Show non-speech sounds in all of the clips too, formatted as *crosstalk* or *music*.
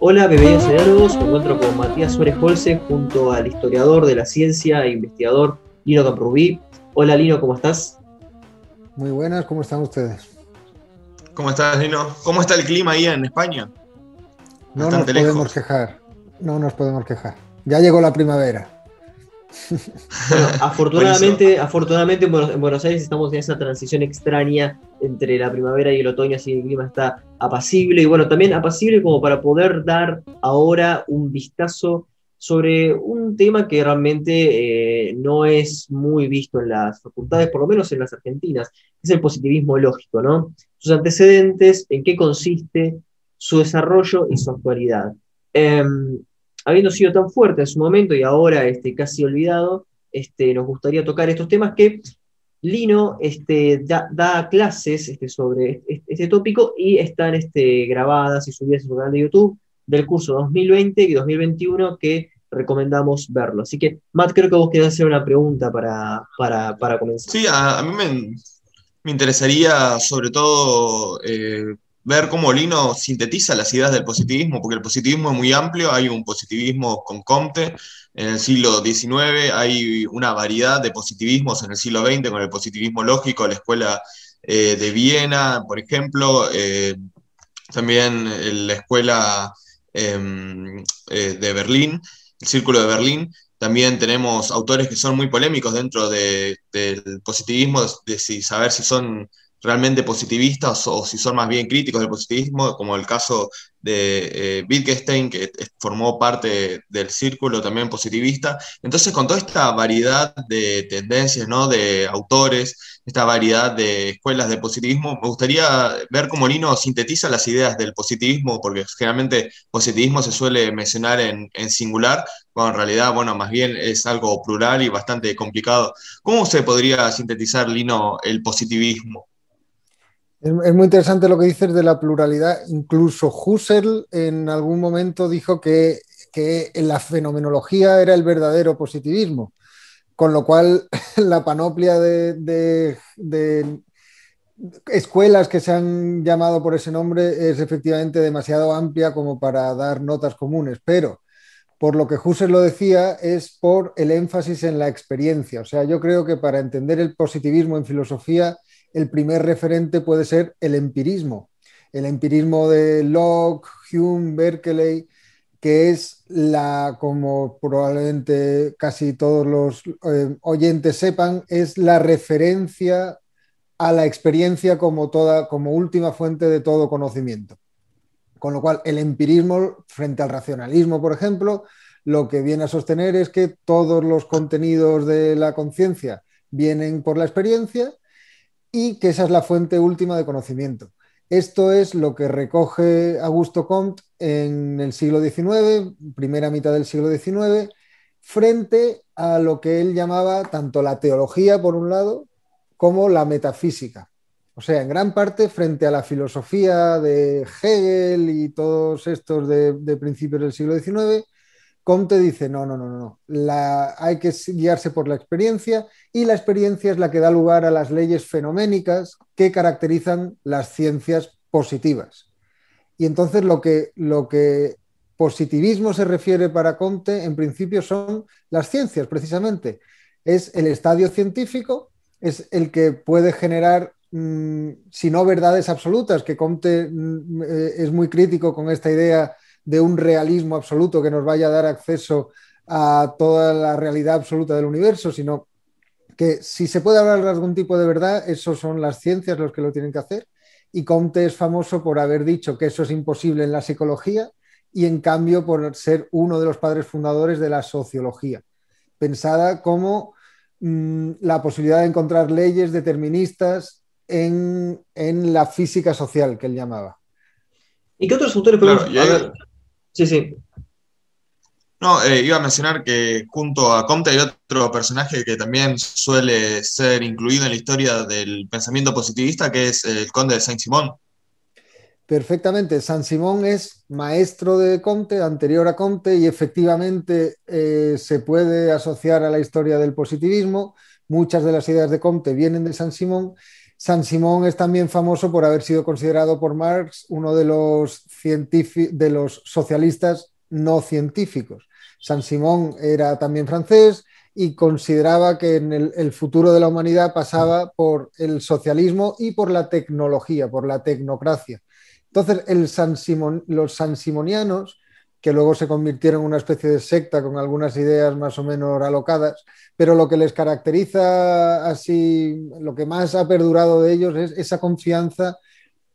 Hola, a Diálogos. Me encuentro con Matías Suárez Holce junto al historiador de la ciencia e investigador Lino Camprubí. Hola Lino, ¿cómo estás? Muy buenas, ¿cómo están ustedes? ¿Cómo estás, Lino? ¿Cómo está el clima ahí en España? No nos podemos quejar, no nos podemos quejar. Ya llegó la primavera. Bueno, *laughs* afortunadamente, afortunadamente en Buenos Aires estamos en esa transición extraña entre la primavera y el otoño, así que el clima está apacible y bueno, también apacible como para poder dar ahora un vistazo sobre un tema que realmente eh, no es muy visto en las facultades, por lo menos en las argentinas, es el positivismo lógico, ¿no? Sus antecedentes, en qué consiste, su desarrollo y su actualidad. Em, habiendo sido tan fuerte en su momento y ahora este, casi olvidado, este, nos gustaría tocar estos temas que Lino este, da, clases este, sobre este, tópico y están este, grabadas y subidas en su canal de YouTube del curso 2020 y 2021 que recomendamos verlo. Así que, Matt, creo que vos querés hacer una pregunta para, para, comenzar. Sí, a, mí me, me, interesaría sobre todo eh, ver cómo Lino sintetiza las ideas del positivismo, porque el positivismo es muy amplio, hay un positivismo con Comte en el siglo XIX, hay una variedad de positivismos en el siglo XX, con el positivismo lógico, la escuela eh, de Viena, por ejemplo, eh, también la escuela em, eh, de Berlín, el Círculo de Berlín. También tenemos autores que son muy polémicos dentro del positivismo, de saber si son realmente positivistas o, si son más bien críticos del positivismo, como el caso de eh, Wittgenstein, que formó parte del círculo también positivista. Entonces, con toda esta variedad de tendencias, ¿no? de autores, esta variedad de escuelas de positivismo, me gustaría ver cómo Lino sintetiza las ideas del positivismo, porque generalmente positivismo se suele mencionar en, en singular, cuando en realidad, bueno, más bien es algo plural y bastante complicado. ¿Cómo se podría sintetizar, Lino, el positivismo? Es, muy interesante lo que dices de la pluralidad. Incluso Husserl en algún momento dijo que, la fenomenología era el verdadero positivismo, con lo cual *laughs* la panoplia de, escuelas que se han llamado por ese nombre es efectivamente demasiado amplia como para dar notas comunes, pero por lo que Husserl lo decía es por el énfasis en la experiencia. O sea, yo creo que para entender el positivismo en filosofía el primer referente puede ser el empirismo. El empirismo de Locke, Hume, Berkeley, que es la, como probablemente casi todos los eh, oyentes sepan, es la referencia a la experiencia como, toda, como última fuente de todo conocimiento. Con lo cual, el empirismo, frente al racionalismo, por ejemplo, lo que viene a sostener es que todos los contenidos de la conciencia vienen por la experiencia y que esa es la fuente última de conocimiento. Esto es lo que recoge Augusto Comte en el siglo XIX, primera mitad del siglo XIX, frente a lo que él llamaba tanto la teología, por un lado, como la metafísica. O sea, en gran parte frente a la filosofía de Hegel y todos estos de, de principios del siglo XIX, Comte dice, no, no, no, no, la, hay que guiarse por la experiencia y la experiencia es la que da lugar a las leyes fenoménicas que caracterizan las ciencias positivas. Y entonces lo que, lo que positivismo se refiere para Comte, en principio, son las ciencias, precisamente. Es el estadio científico, es el que puede generar, mm, si no verdades absolutas, que Comte mm, eh, es muy crítico con esta idea de un realismo absoluto que nos vaya a dar acceso a toda la realidad absoluta del universo, sino que si se puede hablar de algún tipo de verdad, eso son las ciencias los que lo tienen que hacer. Y Comte es famoso por haber dicho que eso es imposible en la psicología y en cambio por ser uno de los padres fundadores de la sociología, pensada como mm, la posibilidad de encontrar leyes deterministas en, la física social que él llamaba. ¿Y qué otros autores podemos... Sí, sí. No, eh, iba a mencionar que junto a Comte hay otro personaje que también suele ser incluido en la historia del pensamiento positivista, que es el conde de Saint-Simon. Perfectamente. San Simón es maestro de Comte, anterior a Comte, y efectivamente eh, se puede asociar a la historia del positivismo. Muchas de las ideas de Comte vienen de San Simón San Simón es también famoso por haber sido considerado por Marx uno de los, de los socialistas no científicos. San Simón era también francés y consideraba que en el, futuro de la humanidad pasaba por el socialismo y por la tecnología, por la tecnocracia. Entonces, el San los sansimonianos, que luego se convirtieron en una especie de secta con algunas ideas más o menos alocadas, pero lo que les caracteriza así, lo que más ha perdurado de ellos es esa confianza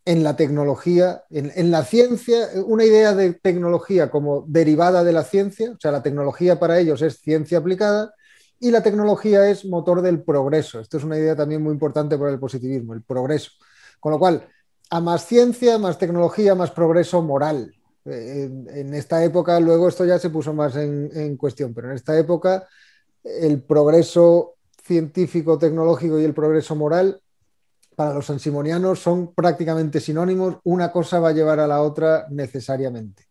en la tecnología, en, la ciencia, una idea de tecnología como derivada de la ciencia, o sea, la tecnología para ellos es ciencia aplicada y la tecnología es motor del progreso. Esto es una idea también muy importante para el positivismo, el progreso. Con lo cual, a más ciencia, más tecnología, más progreso moral. En, esta época, luego esto ya se puso más en, en cuestión, pero en esta época el progreso científico, tecnológico y el progreso moral para los sansimonianos son prácticamente sinónimos, una cosa va a llevar a la otra necesariamente.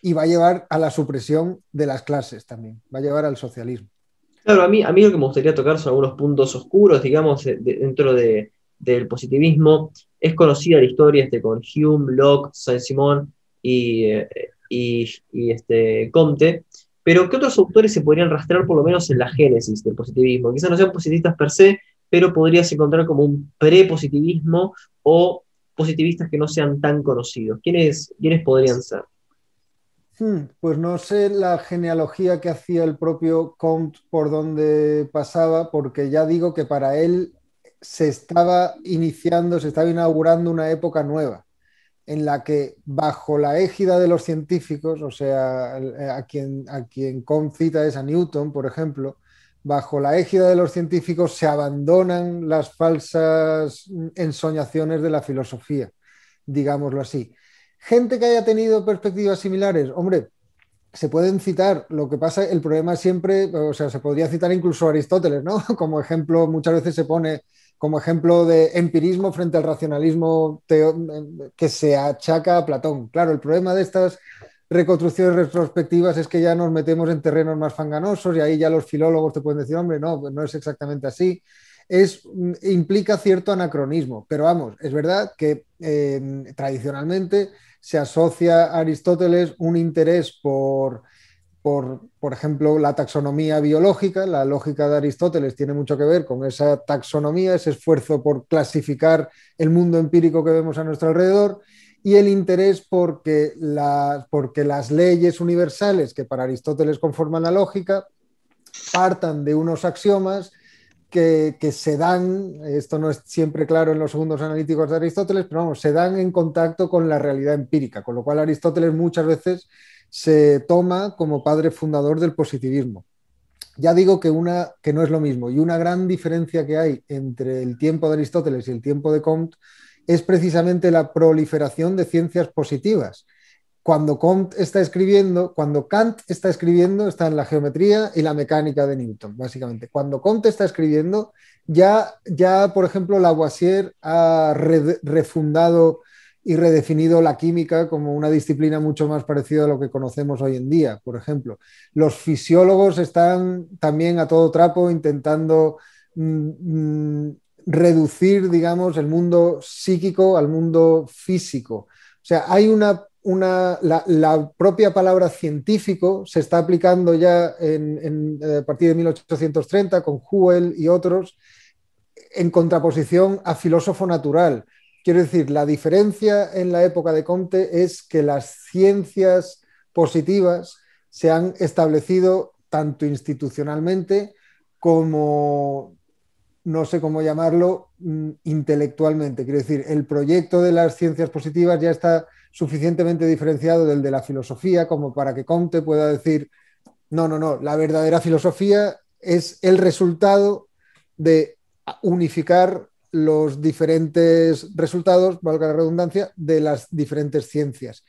Y va a llevar a la supresión de las clases también, va a llevar al socialismo. Claro, a mí, a mí lo que me gustaría tocar son algunos puntos oscuros, digamos, dentro del positivismo. Es conocida la historia este, con Hume, Locke, Saint-Simon y, eh, y, este, Comte, pero ¿qué otros autores se podrían rastrear por lo menos en la génesis del positivismo? Quizás no sean positivistas per se, pero podrías encontrar como un pre-positivismo o positivistas que no sean tan conocidos. ¿Quiénes, ¿quiénes podrían ser? Hmm, pues no sé la genealogía que hacía el propio Comte por donde pasaba, porque ya digo que para él se estaba iniciando, se estaba inaugurando una época nueva, en la que bajo la égida de los científicos, o sea, a quien, a quien es a Newton, por ejemplo, bajo la égida de los científicos se abandonan las falsas ensoñaciones de la filosofía, digámoslo así. Gente que haya tenido perspectivas similares, hombre, se pueden citar, lo que pasa, el problema siempre, o sea, se podría citar incluso Aristóteles, ¿no? *laughs* Como ejemplo, muchas veces se pone como ejemplo de empirismo frente al racionalismo que se achaca a Platón. Claro, el problema de estas reconstrucciones retrospectivas es que ya nos metemos en terrenos más fanganosos y ahí ya los filólogos te pueden decir, hombre, no, no es exactamente así. Es, mm, implica cierto anacronismo, pero vamos, es verdad que eh, tradicionalmente se asocia a Aristóteles un interés por, por, por, ejemplo, la taxonomía biológica. La lógica de Aristóteles tiene mucho que ver con esa taxonomía, ese esfuerzo por clasificar el mundo empírico que vemos a nuestro alrededor y el interés porque, porque las leyes universales que para Aristóteles conforman la lógica partan de unos axiomas que, se dan, esto no es siempre claro en los segundos analíticos de Aristóteles, pero vamos, se dan en contacto con la realidad empírica, con lo cual Aristóteles muchas veces se toma como padre fundador del positivismo. Ya digo que, una, que no es lo mismo, y una gran diferencia que hay entre el tiempo de Aristóteles y el tiempo de Comte es precisamente la proliferación de ciencias positivas. Cuando Kant está escribiendo, cuando Kant está escribiendo, está en la geometría y la mecánica de Newton, básicamente. Cuando Kant está escribiendo, ya, ya por ejemplo, Lavoisier ha refundado y redefinido la química como una disciplina mucho más parecida a lo que conocemos hoy en día, por ejemplo. Los fisiólogos están también a todo trapo intentando mm, mm, reducir, digamos, el mundo psíquico al mundo físico. O sea, hay una, una la, propia palabra científico se está aplicando ya en, eh, a partir de 1830 con Huel y otros en contraposición a filósofo natural. Quiero decir, la diferencia en la época de Comte es que las ciencias positivas se han establecido tanto institucionalmente como no sé cómo llamarlo, mm, intelectualmente. Quiero decir, el proyecto de las ciencias positivas ya está suficientemente diferenciado del de la filosofía como para que Comte pueda decir, no, no, no, la verdadera filosofía es el resultado de unificar los diferentes resultados, valga la redundancia, de las diferentes ciencias.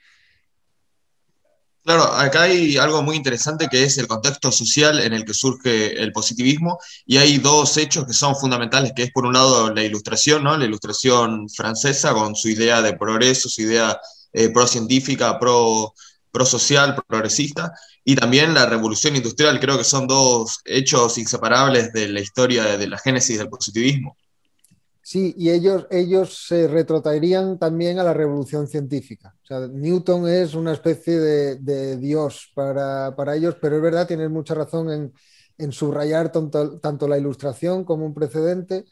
Claro, acá hay algo muy interesante que es el contexto social en el que surge el positivismo y hay dos hechos que son fundamentales, que es por un lado la ilustración, ¿no? La ilustración francesa con su idea de progreso, su idea eh, pro-científica, pro, pro-social, progresista, y también la revolución industrial, creo que son dos hechos inseparables de la historia de la génesis del positivismo. Sí, y ellos, ellos se retrotraerían también a la revolución científica. Newton es una especie de, dios para, ellos, pero es verdad, tienes mucha razón en, subrayar tanto, la ilustración como un precedente,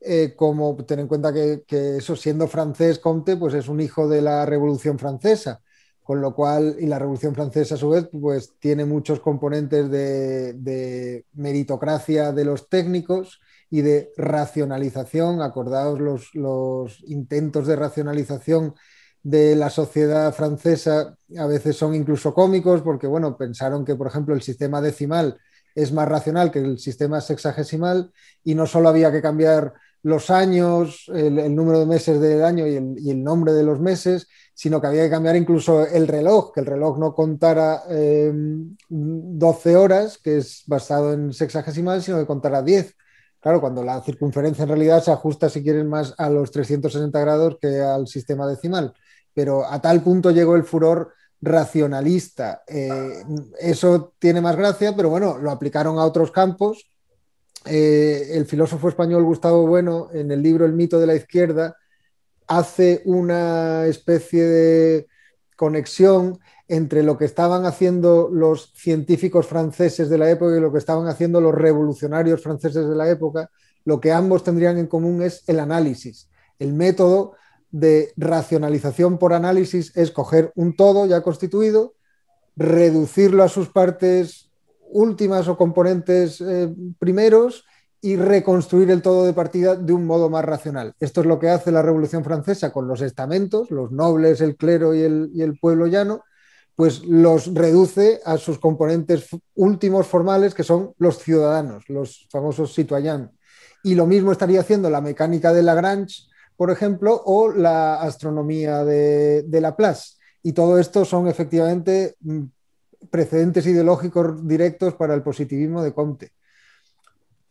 eh, como tener en cuenta que, eso, siendo francés, Comte, pues es un hijo de la revolución francesa con lo cual, y la Revolución Francesa a su vez, pues tiene muchos componentes de meritocracia de los técnicos, y de racionalización. Acordaos los, intentos de racionalización de la sociedad francesa a veces son incluso cómicos porque, bueno, pensaron que, por ejemplo, el sistema decimal es más racional que el sistema sexagesimal y no solo había que cambiar los años, el, número de meses del año y el, nombre de los meses, sino que había que cambiar incluso el reloj, que el reloj no contara 12 eh, horas, que es basado en sexagesimal, sino que contara 10 Claro, cuando la circunferencia en realidad se ajusta, si quieren, más a los 360 grados que al sistema decimal. Pero a tal punto llegó el furor racionalista. Eh, eso tiene más gracia, pero bueno, lo aplicaron a otros campos. Eh, el filósofo español Gustavo Bueno, en el libro El mito de la izquierda, hace una especie de conexión entre lo que estaban haciendo los científicos franceses de la época y lo que estaban haciendo los revolucionarios franceses de la época, lo que ambos tendrían en común es el análisis. El método de racionalización por análisis es coger un todo ya constituido, reducirlo a sus partes últimas o componentes eh, primeros y reconstruir el todo de partida de un modo más racional. Esto es lo que hace la Revolución Francesa con los estamentos, los nobles, el clero y el, y el pueblo llano, pues los reduce a sus componentes últimos formales, que son los ciudadanos, los famosos citoyens. Y lo mismo estaría haciendo la mecánica de Lagrange, por ejemplo, o la astronomía de, de Laplace. Y todo esto son efectivamente mm, precedentes ideológicos directos para el positivismo de Comte.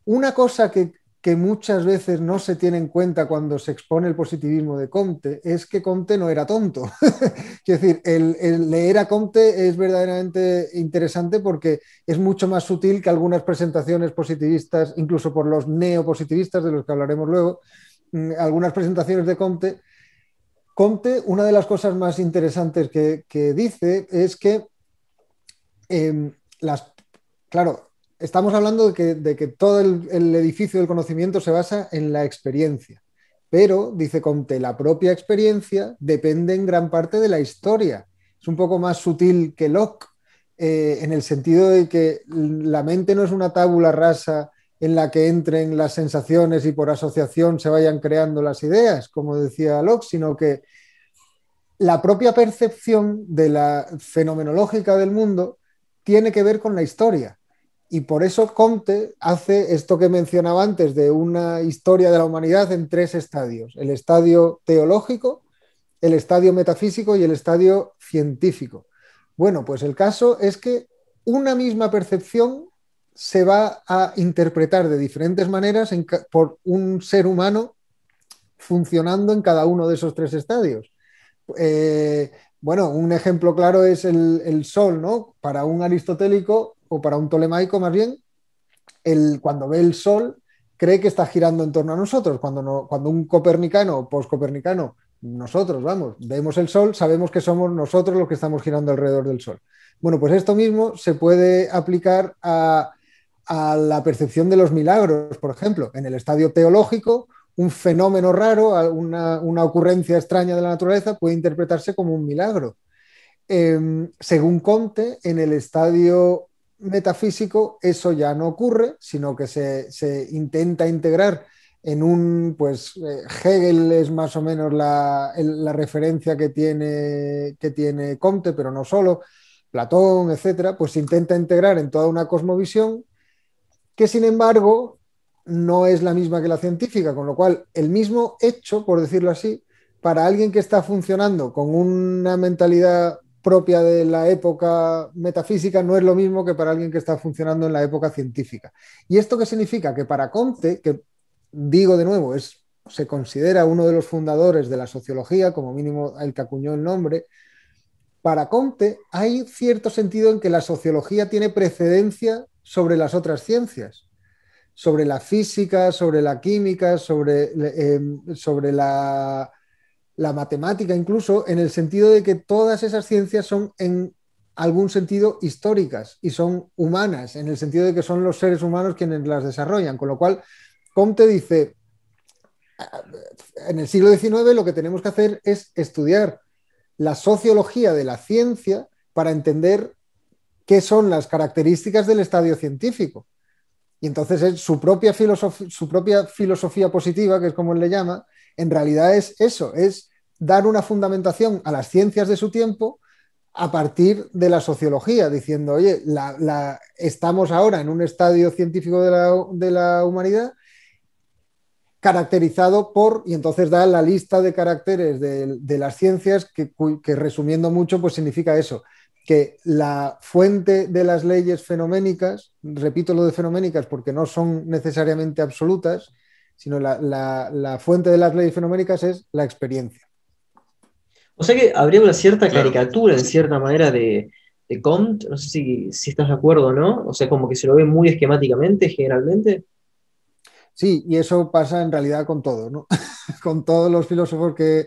Una cosa que que muchas veces no se tiene en cuenta cuando se expone el positivismo de Comte es que Comte no era tonto. *laughs* es decir, el, leer a Comte es verdaderamente interesante porque es mucho más sutil que algunas presentaciones positivistas, incluso por los neopositivistas, de los que hablaremos luego, mm, algunas presentaciones de Comte. Comte, una de las cosas más interesantes que, dice es que em, las, claro, estamos hablando de que, todo el, edificio del conocimiento se basa en la experiencia. Pero, dice Comte, la propia experiencia depende en gran parte de la historia. Es un poco más sutil que Locke, eh, en el sentido de que la mente no es una tábula rasa en la que entren las sensaciones y por asociación se vayan creando las ideas, como decía Locke, sino que la propia percepción de la fenomenológica del mundo tiene que ver con la historia. Y por eso Comte hace esto que mencionaba antes de una historia de la humanidad en tres estadios. El estadio teológico, el estadio metafísico y el estadio científico. Bueno, pues el caso es que una misma percepción se va a interpretar de diferentes maneras por un ser humano funcionando en cada uno de esos tres estadios. Eh, bueno, un ejemplo claro es el, el, sol, ¿no? Para un aristotélico, o para un tolemaico más bien, el, cuando ve el Sol cree que está girando en torno a nosotros. Cuando, no, cuando un copernicano o poscopernicano, nosotros, vamos, vemos el Sol, sabemos que somos nosotros los que estamos girando alrededor del Sol. Bueno, pues esto mismo se puede aplicar a, la percepción de los milagros, por ejemplo, en el estadio teológico, un fenómeno raro, una, ocurrencia extraña de la naturaleza puede interpretarse como un milagro. Em, según Comte, en el estadio metafísico eso ya no ocurre, sino que se, intenta integrar en un, pues eh, Hegel es más o menos la, referencia que tiene, que tiene Comte, pero no solo, Platón, etcétera, pues se intenta integrar en toda una cosmovisión que sin embargo no es la misma que la científica, con lo cual el mismo hecho, por decirlo así, para alguien que está funcionando con una mentalidad propia de la época metafísica no es lo mismo que para alguien que está funcionando en la época científica. ¿Y esto qué significa? Que para Comte, que digo de nuevo, es, se considera uno de los fundadores de la sociología, como mínimo el que acuñó el nombre, para Comte hay cierto sentido en que la sociología tiene precedencia sobre las otras ciencias. Sobre la física, sobre la química, sobre, em, sobre la, la matemática incluso, en el sentido de que todas esas ciencias son en algún sentido históricas y son humanas, en el sentido de que son los seres humanos quienes las desarrollan. Con lo cual, Comte dice, en el siglo XIX lo que tenemos que hacer es estudiar la sociología de la ciencia para entender qué son las características del estadio científico. Y entonces su propia, su propia filosofía positiva, que es como él le llama, en realidad es eso, es dar una fundamentación a las ciencias de su tiempo a partir de la sociología, diciendo, oye, la, estamos ahora en un estadio científico de la, humanidad caracterizado por, y entonces da la lista de caracteres de, las ciencias, que, resumiendo mucho, pues significa eso, que la fuente de las leyes fenoménicas, repito lo de fenoménicas porque no son necesariamente absolutas, sino la fuente de las leyes fenoménicas es la experiencia. O sea que habría una cierta caricatura, en cierta manera, de, de Comte. No sé si, estás de acuerdo o no. O sea, como que se lo ve muy esquemáticamente, generalmente. Sí, y eso pasa en realidad con todo, ¿no? *laughs* con todos los filósofos *laughs* que,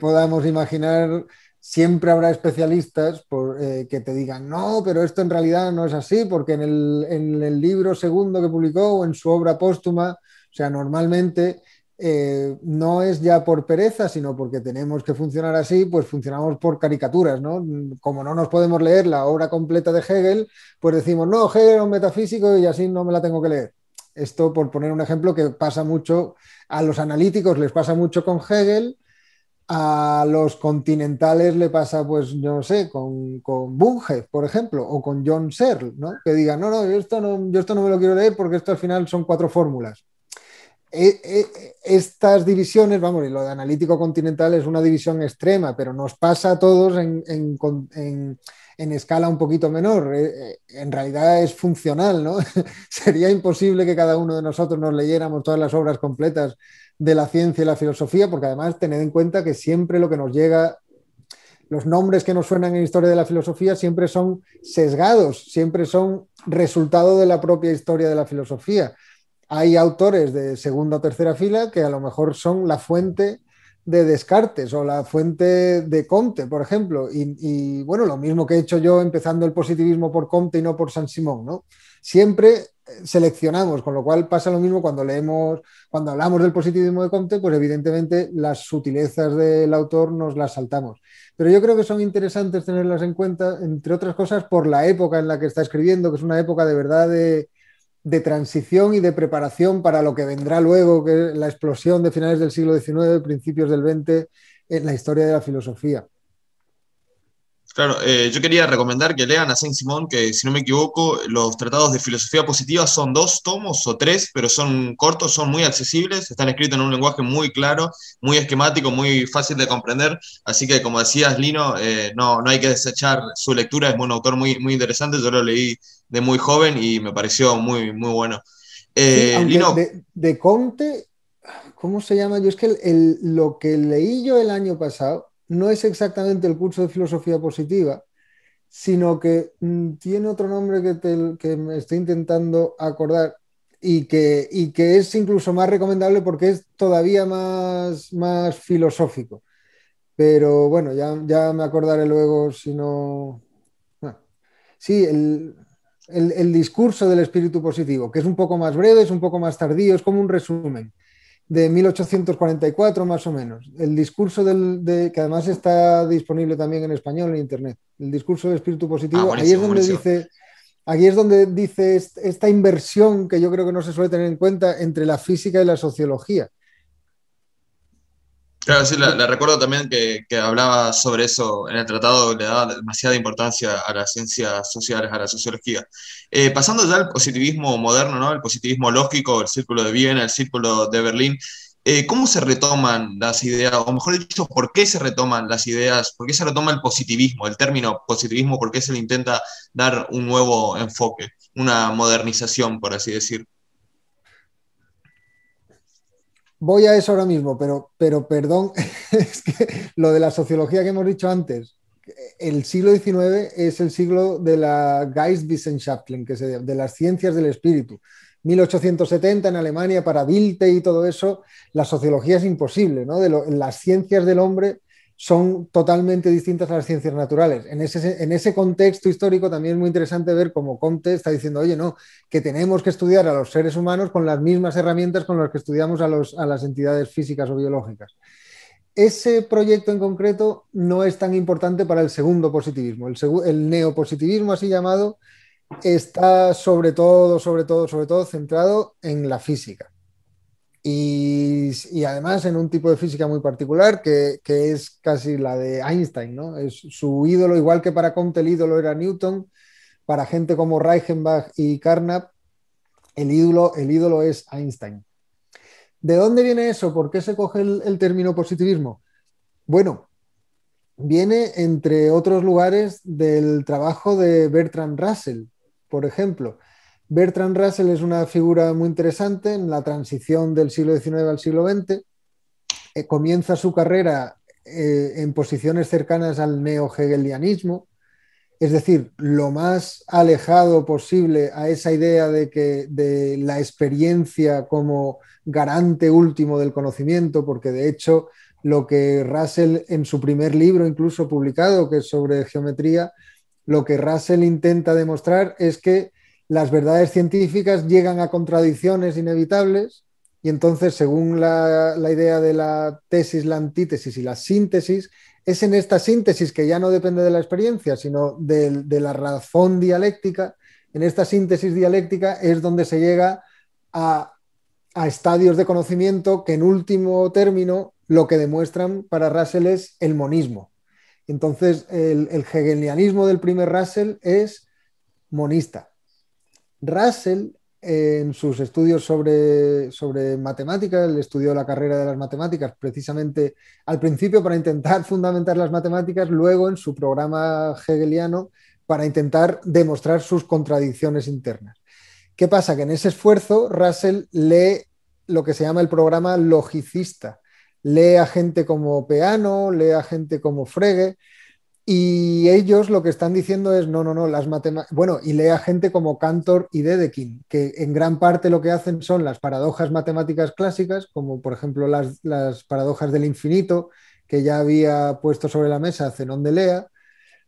podamos imaginar, siempre habrá especialistas por, eh, que te digan, no, pero esto en realidad no es así, porque en el, en el libro segundo que publicó o en su obra póstuma, sea, normalmente eh, no es ya por pereza, sino porque tenemos que funcionar así, pues funcionamos por caricaturas, ¿no? Como no nos podemos leer la obra completa de Hegel, pues decimos, no, Hegel es un metafísico y así no me la tengo que leer. Esto, por poner un ejemplo, que pasa mucho, a los analíticos les pasa mucho con Hegel, a los continentales le pasa, pues, yo no sé, con, con Bunge, por ejemplo, o con John Searle, ¿no? Que digan, no, no, esto no, yo esto no me lo quiero leer porque esto al final son cuatro fórmulas estas divisiones, vamos, y lo de analítico continental es una división extrema, pero nos pasa a todos en, escala un poquito menor. Eh, eh, en realidad es funcional, ¿no? *laughs* Sería imposible que cada uno de nosotros nos leyéramos todas las obras completas de la ciencia y la filosofía, porque además tened en cuenta que siempre lo que nos llega, los nombres que nos suenan en historia de la filosofía siempre son sesgados, siempre son resultado de la propia historia de la filosofía hay autores de segunda o tercera fila que a lo mejor son la fuente de Descartes o la fuente de Comte, por ejemplo. Y, bueno, lo mismo que he hecho yo empezando el positivismo por Comte y no por San Simón, ¿no? Siempre eh, seleccionamos, con lo cual pasa lo mismo cuando leemos, cuando hablamos del positivismo de Comte, pues evidentemente las sutilezas del autor nos las saltamos. Pero yo creo que son interesantes tenerlas en cuenta, entre otras cosas, por la época en la que está escribiendo, que es una época de verdad de, de transición y de preparación para lo que vendrá luego, que es la explosión de finales del siglo XIX, principios del XX en la historia de la filosofía. Claro, eh, yo quería recomendar que lean a Saint-Simon, que si no me equivoco, los tratados de filosofía positiva son dos tomos o tres, pero son cortos, son muy accesibles, están escritos en un lenguaje muy claro, muy esquemático, muy fácil de comprender. Así que, como decías, Lino, eh, no, no hay que desechar su lectura, es un autor muy, muy interesante, yo lo leí de muy joven y me pareció muy, muy bueno. Eh, Lino, de, Conte, ¿cómo se llama? Yo es que lo que leí yo el año pasado no es exactamente el curso de filosofía positiva, sino que mm, tiene otro nombre que, que me estoy intentando acordar y que, y que es incluso más recomendable porque es todavía más, más filosófico. Pero bueno, ya, ya me acordaré luego si no... sí, el, el, discurso del espíritu positivo, que es un poco más breve, es un poco más tardío, es como un resumen de 1844 más o menos. El discurso del, de, que además está disponible también en español en internet. El discurso del espíritu positivo. Ah, ahí es donde dice, aquí es donde dice esta inversión que yo creo que no se suele tener en cuenta entre la física y la sociología. Claro, sí, le recuerdo también que, hablaba sobre eso en el tratado, le daba demasiada importancia a las ciencias sociales, a la sociología. Eh, pasando ya al positivismo moderno, ¿no? El positivismo lógico, el círculo de Viena, el círculo de Berlín, eh, ¿cómo se retoman las ideas, o mejor dicho, por qué se retoman las ideas, por qué se retoma el positivismo, el término positivismo, por qué se le intenta dar un nuevo enfoque, una modernización, por así decir? Voy a eso ahora mismo, pero, pero perdón, *laughs* es que lo de la sociología que hemos dicho antes, el siglo XIX es el siglo de la Geistwissenschaften, que se, de las ciencias del espíritu. 1870 en Alemania para Bilte y todo eso, la sociología es imposible, ¿no? De las ciencias del hombre son totalmente distintas a las ciencias naturales. En ese, en ese contexto histórico también es muy interesante ver cómo Comte está diciendo, oye, no, que tenemos que estudiar a los seres humanos con las mismas herramientas con las que estudiamos a, los, a las entidades físicas o biológicas. Ese proyecto en concreto no es tan importante para el segundo positivismo. El, el neopositivismo, así llamado, está sobre todo, sobre todo, sobre todo centrado en la física y, además en un tipo de física muy particular que, es casi la de Einstein, ¿no? Es su ídolo, igual que para Comte el ídolo era Newton, para gente como Reichenbach y Carnap, el ídolo, el ídolo es Einstein. ¿De dónde viene eso? ¿Por qué se coge el término positivismo? Bueno, viene entre otros lugares del trabajo de Bertrand Russell, por ejemplo. Bertrand Russell es una figura muy interesante en la transición del siglo XIX al siglo XX. Eh, comienza su carrera eh, en posiciones cercanas al neo-hegelianismo, es decir, lo más alejado posible a esa idea de que de la experiencia como garante último del conocimiento, porque de hecho lo que Russell en su primer libro incluso publicado, que es sobre geometría, lo que Russell intenta demostrar es que las verdades científicas llegan a contradicciones inevitables y entonces, según la, idea de la tesis, la antítesis y la síntesis, es en esta síntesis que ya no depende de la experiencia, sino de, la razón dialéctica, en esta síntesis dialéctica es donde se llega a, estadios de conocimiento que en último término lo que demuestran para Russell es el monismo. Entonces, el, el hegelianismo del primer Russell es monista. Russell, en sus estudios sobre, sobre matemáticas, él estudió la carrera de las matemáticas precisamente al principio para intentar *laughs* fundamentar las matemáticas, luego en su programa hegeliano para intentar demostrar sus contradicciones internas. ¿Qué pasa? Que en ese esfuerzo Russell lee lo que se llama el programa logicista. Lee a gente como Peano, lee a gente como Frege, y ellos lo que están diciendo es, no, no, no, las matemáticas, bueno, y lea gente como Cantor y Dedekind, que en gran parte lo que hacen son las paradojas matemáticas clásicas, como por ejemplo las, las paradojas del infinito, que ya había puesto sobre la mesa Zenón de Lea,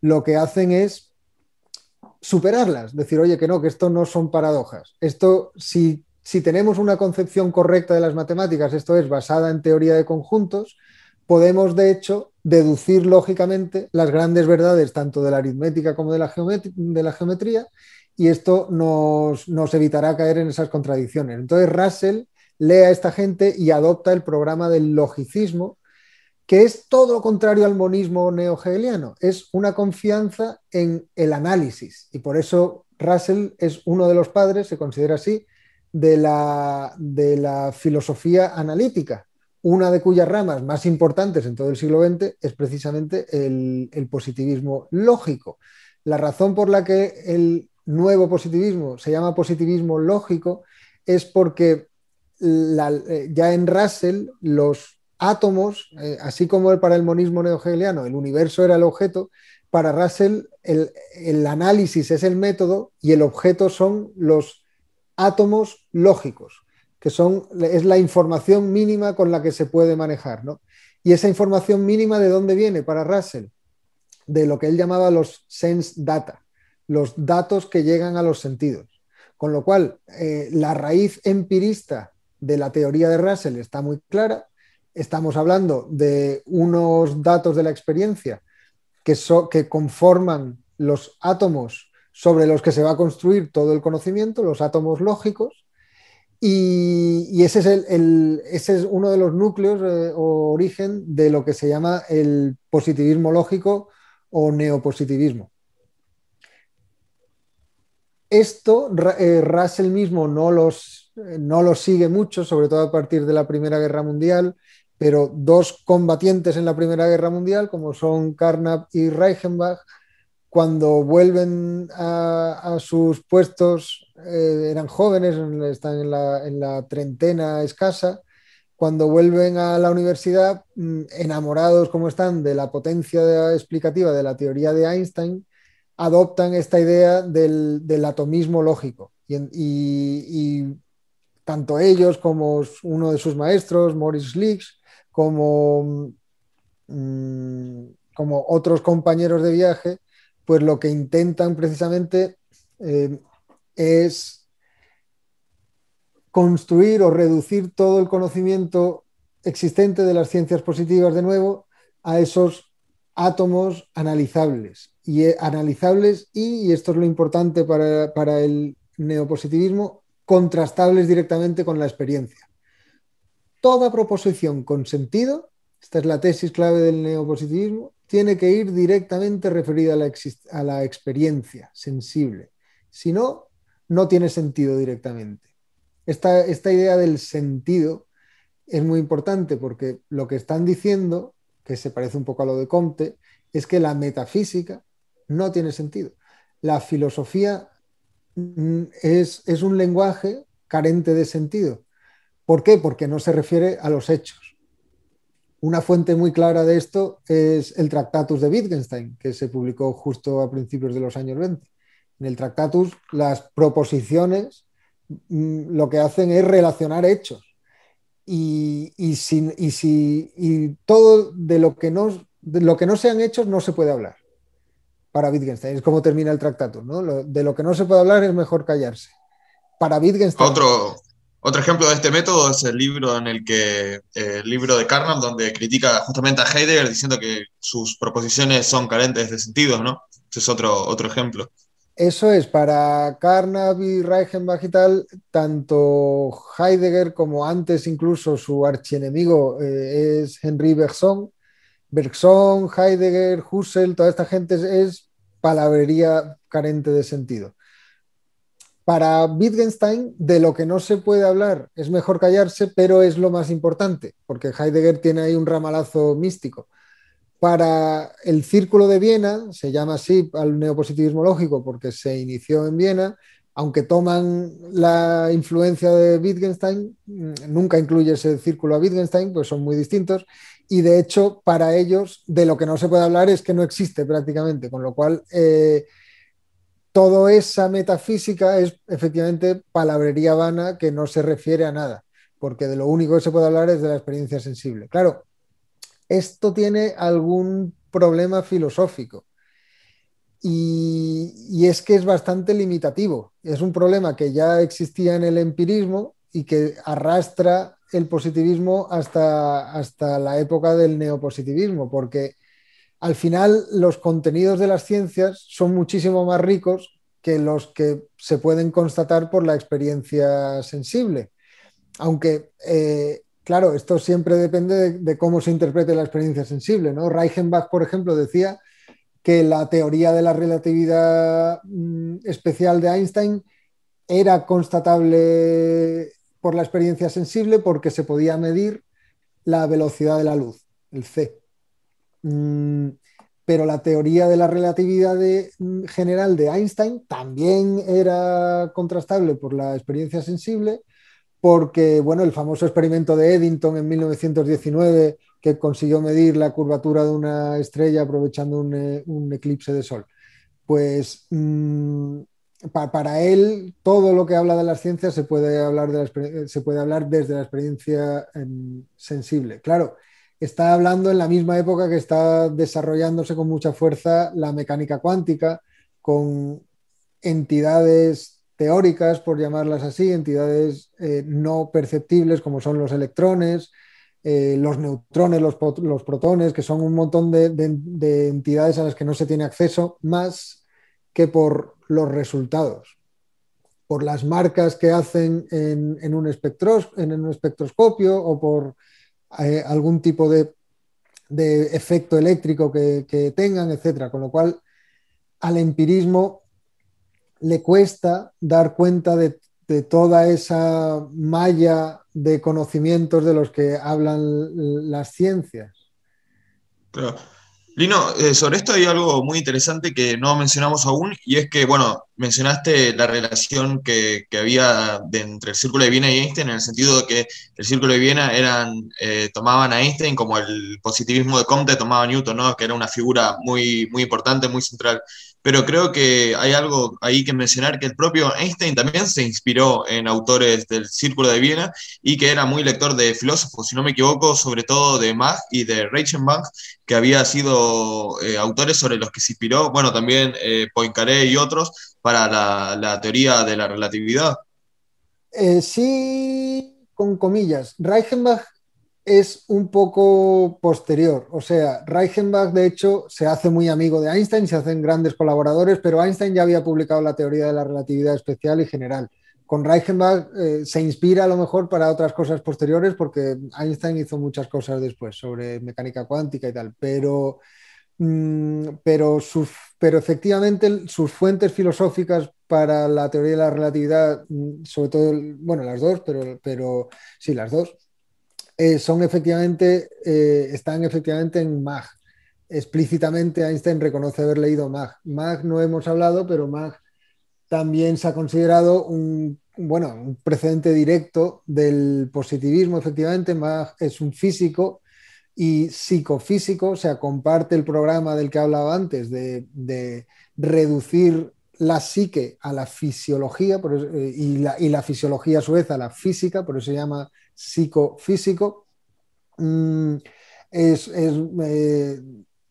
lo que hacen es superarlas, decir, oye, que no, que esto no son paradojas. Esto, si, si tenemos una concepción correcta de las matemáticas, esto es basada en teoría de conjuntos, podemos de hecho deducir lógicamente las grandes verdades tanto de la aritmética como de la, geometría y esto nos, evitará caer en esas contradicciones. Entonces Russell lee a esta gente y adopta el programa del logicismo, que es todo lo contrario al monismo neogeliano, es una confianza en el análisis. Y por eso Russell es uno de los padres, se considera así, de la, de la filosofía analítica, una de cuyas ramas más importantes en todo el siglo XX es precisamente el, positivismo lógico. La razón por la que el nuevo positivismo se llama positivismo lógico es porque eh, ya en Russell los átomos, eh, así como para el monismo neogeliano el universo era el objeto, para Russell el, el análisis es el método y el objeto son los átomos lógicos que son, es la información mínima con la que se puede manejar. ¿no? Y esa información mínima de dónde viene para Russell? De lo que él llamaba los sense data, los datos que llegan a los sentidos. Con lo cual, eh, la raíz empirista de la teoría de Russell está muy clara. Estamos hablando de unos datos de la experiencia que, que conforman los átomos sobre los que se va a construir todo el conocimiento, los átomos lógicos, y, ese, es el, ese, es uno de los núcleos eh, o origen de lo que se llama el positivismo lógico o neopositivismo. Esto eh, Russell mismo no los, eh, no los sigue mucho, sobre todo a partir de la Primera Guerra Mundial, pero dos combatientes en la Primera Guerra Mundial, como son Carnap y Reichenbach, cuando vuelven a, sus puestos, eh, eran jóvenes, están en la, treintena escasa, cuando vuelven a la universidad, mm, enamorados como están de la potencia explicativa de la teoría de Einstein, adoptan esta idea del, atomismo lógico. Y, tanto ellos como uno de sus maestros, Leaks, como, mm, como otros compañeros de viaje, pues lo que intentan precisamente eh, es construir o reducir todo el conocimiento existente de las ciencias positivas de nuevo a esos átomos analizables. Y eh, analizables y, esto es lo importante para, para el neopositivismo, contrastables directamente con la experiencia. Toda proposición con sentido, esta es la tesis clave del neopositivismo, tiene que ir directamente referida a la, a la experiencia sensible. Si no, no tiene sentido directamente. Esta, esta idea del sentido es muy importante porque lo que están diciendo, que se parece un poco a lo de Comte, es que la metafísica no tiene sentido. La filosofía Mm, es, es un lenguaje carente de sentido. ¿Por qué? Porque no se refiere a los hechos. Una fuente muy clara de esto es el Tractatus de Wittgenstein, que se publicó justo a principios de los años 20. En el Tractatus, las proposiciones mm, lo que hacen es relacionar hechos. Y, y, y, si, y todo de lo, que no, de lo que no sean hechos no se puede hablar para Wittgenstein. Es como termina el tractato, ¿no? de lo que no se puede hablar es mejor callarse. Para Wittgenstein. Otro, otro ejemplo de este método es el libro en el que eh, el libro de Carnap, donde critica justamente a Heidegger diciendo que sus proposiciones son carentes de sentido, ¿no? Ese es otro, otro ejemplo. Eso es, para Carnap y Reichenbach y tal, tanto Heidegger como antes incluso su archienemigo eh, es Henri Bergson, Bergson, Heidegger, Husserl, toda esta gente es, palabrería carente de sentido. Para Wittgenstein, de lo que no se puede hablar es mejor callarse, pero es lo más importante, porque Heidegger tiene ahí un ramalazo místico. Para el Círculo de Viena, se llama así al neopositivismo lógico porque se inició en Viena, aunque toman la influencia de Wittgenstein, mm, nunca incluye ese círculo a Wittgenstein, pues son muy distintos y de hecho para ellos de lo que no se puede hablar es que no existe prácticamente, con lo cual eh, toda esa metafísica es efectivamente palabrería vana que no se refiere a nada, porque de lo único que se puede hablar es de la experiencia sensible. Claro, esto tiene algún problema filosófico. Y, y, es que es bastante limitativo. Es un problema que ya existía en el empirismo y que arrastra el positivismo hasta, hasta la época del neopositivismo, porque al final los contenidos de las ciencias son muchísimo más ricos que los que se pueden constatar por la experiencia sensible. Aunque, eh, claro, esto siempre depende de, cómo se interprete la experiencia sensible. ¿no? Reichenbach, por ejemplo, decía que la teoría de la relatividad mm, especial de Einstein era constatable por la experiencia sensible porque se podía medir la velocidad de la luz, el c. Mm, pero la teoría de la relatividad mm, general de Einstein también era contrastable por la experiencia sensible, porque bueno, el famoso experimento de Eddington en 1919 que consiguió medir la curvatura de una estrella aprovechando un, eh, eclipse de sol. Pues mm, para él todo lo que habla de las ciencias se puede hablar, de se puede hablar desde la experiencia em, sensible. Claro, está hablando en la misma época que está desarrollándose con mucha fuerza la mecánica cuántica, con entidades teóricas, por llamarlas así, entidades eh, no perceptibles como son los electrones, eh, los neutrones, los, protones, que son un montón de entidades a las que no se tiene acceso, más que por los resultados, por las marcas que hacen en, un, en un, espectroscopio o por eh, algún tipo de, efecto eléctrico que, tengan, etc. Con lo cual, al empirismo le cuesta dar cuenta de, toda esa malla de conocimientos de los que hablan las ciencias. Lino, eh, sobre esto hay algo muy interesante que no mencionamos aún, y es que, bueno, mencionaste la relación que, había entre el Círculo de Viena y Einstein, en el sentido de que el Círculo de Viena eran, eh, tomaban a Einstein como el positivismo de Comte tomaba a Newton, ¿no? que era una figura muy, muy importante, muy central pero creo que hay algo ahí que mencionar, que el propio Einstein también se inspiró en autores del Círculo de Viena y que era muy lector de filósofos, si no me equivoco, sobre todo de Mach y de Reichenbach, que había sido eh, autores sobre los que se inspiró, bueno, también eh, Poincaré y otros, para la, teoría de la relatividad. Eh, sí, con comillas. Reichenbach es un poco posterior. O sea, Reichenbach, de hecho, se hace muy amigo de Einstein, se hacen grandes colaboradores, pero Einstein ya había publicado la teoría de la relatividad especial y general. Con Reichenbach eh, se inspira a lo mejor para otras cosas posteriores, porque Einstein hizo muchas cosas después sobre mecánica cuántica y tal, pero, mm, pero, pero efectivamente sus fuentes filosóficas para la teoría de la relatividad, mm, sobre todo, bueno, las dos, pero, pero sí, las dos, eh, son efectivamente, eh, están efectivamente en Mach. Explícitamente Einstein reconoce haber leído Mach. Mach no hemos hablado, pero Mach también se ha considerado un, bueno, un precedente directo del positivismo, efectivamente. Mach es un físico y psicofísico, o sea, comparte el programa del que hablaba antes, de, reducir la psique a la fisiología eh, y, la, y, la, fisiología a su vez a la física, por eso se llama psicofísico. Mm, es, eh,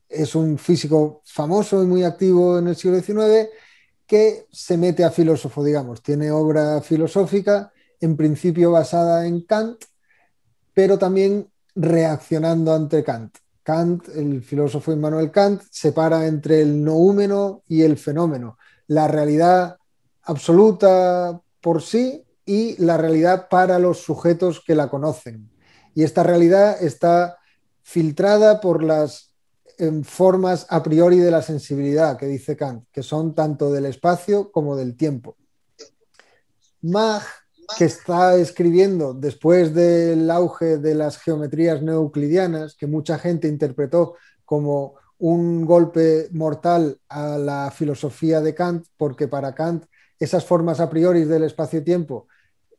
es, un físico famoso y muy activo en el siglo XIX que se mete a filósofo, digamos. Tiene obra filosófica, en principio basada en Kant, pero también reaccionando ante Kant. Kant, el filósofo Immanuel Kant, separa entre el noúmeno y el fenómeno, la realidad absoluta por sí y la realidad para los sujetos que la conocen. Y esta realidad está filtrada por las em, formas a priori de la sensibilidad que dice Kant, que son tanto del espacio como del tiempo. Mach, que está escribiendo después del auge de las geometrías neoclidianas, que mucha gente interpretó como un golpe mortal a la filosofía de Kant, porque para Kant esas formas a priori del espacio-tiempo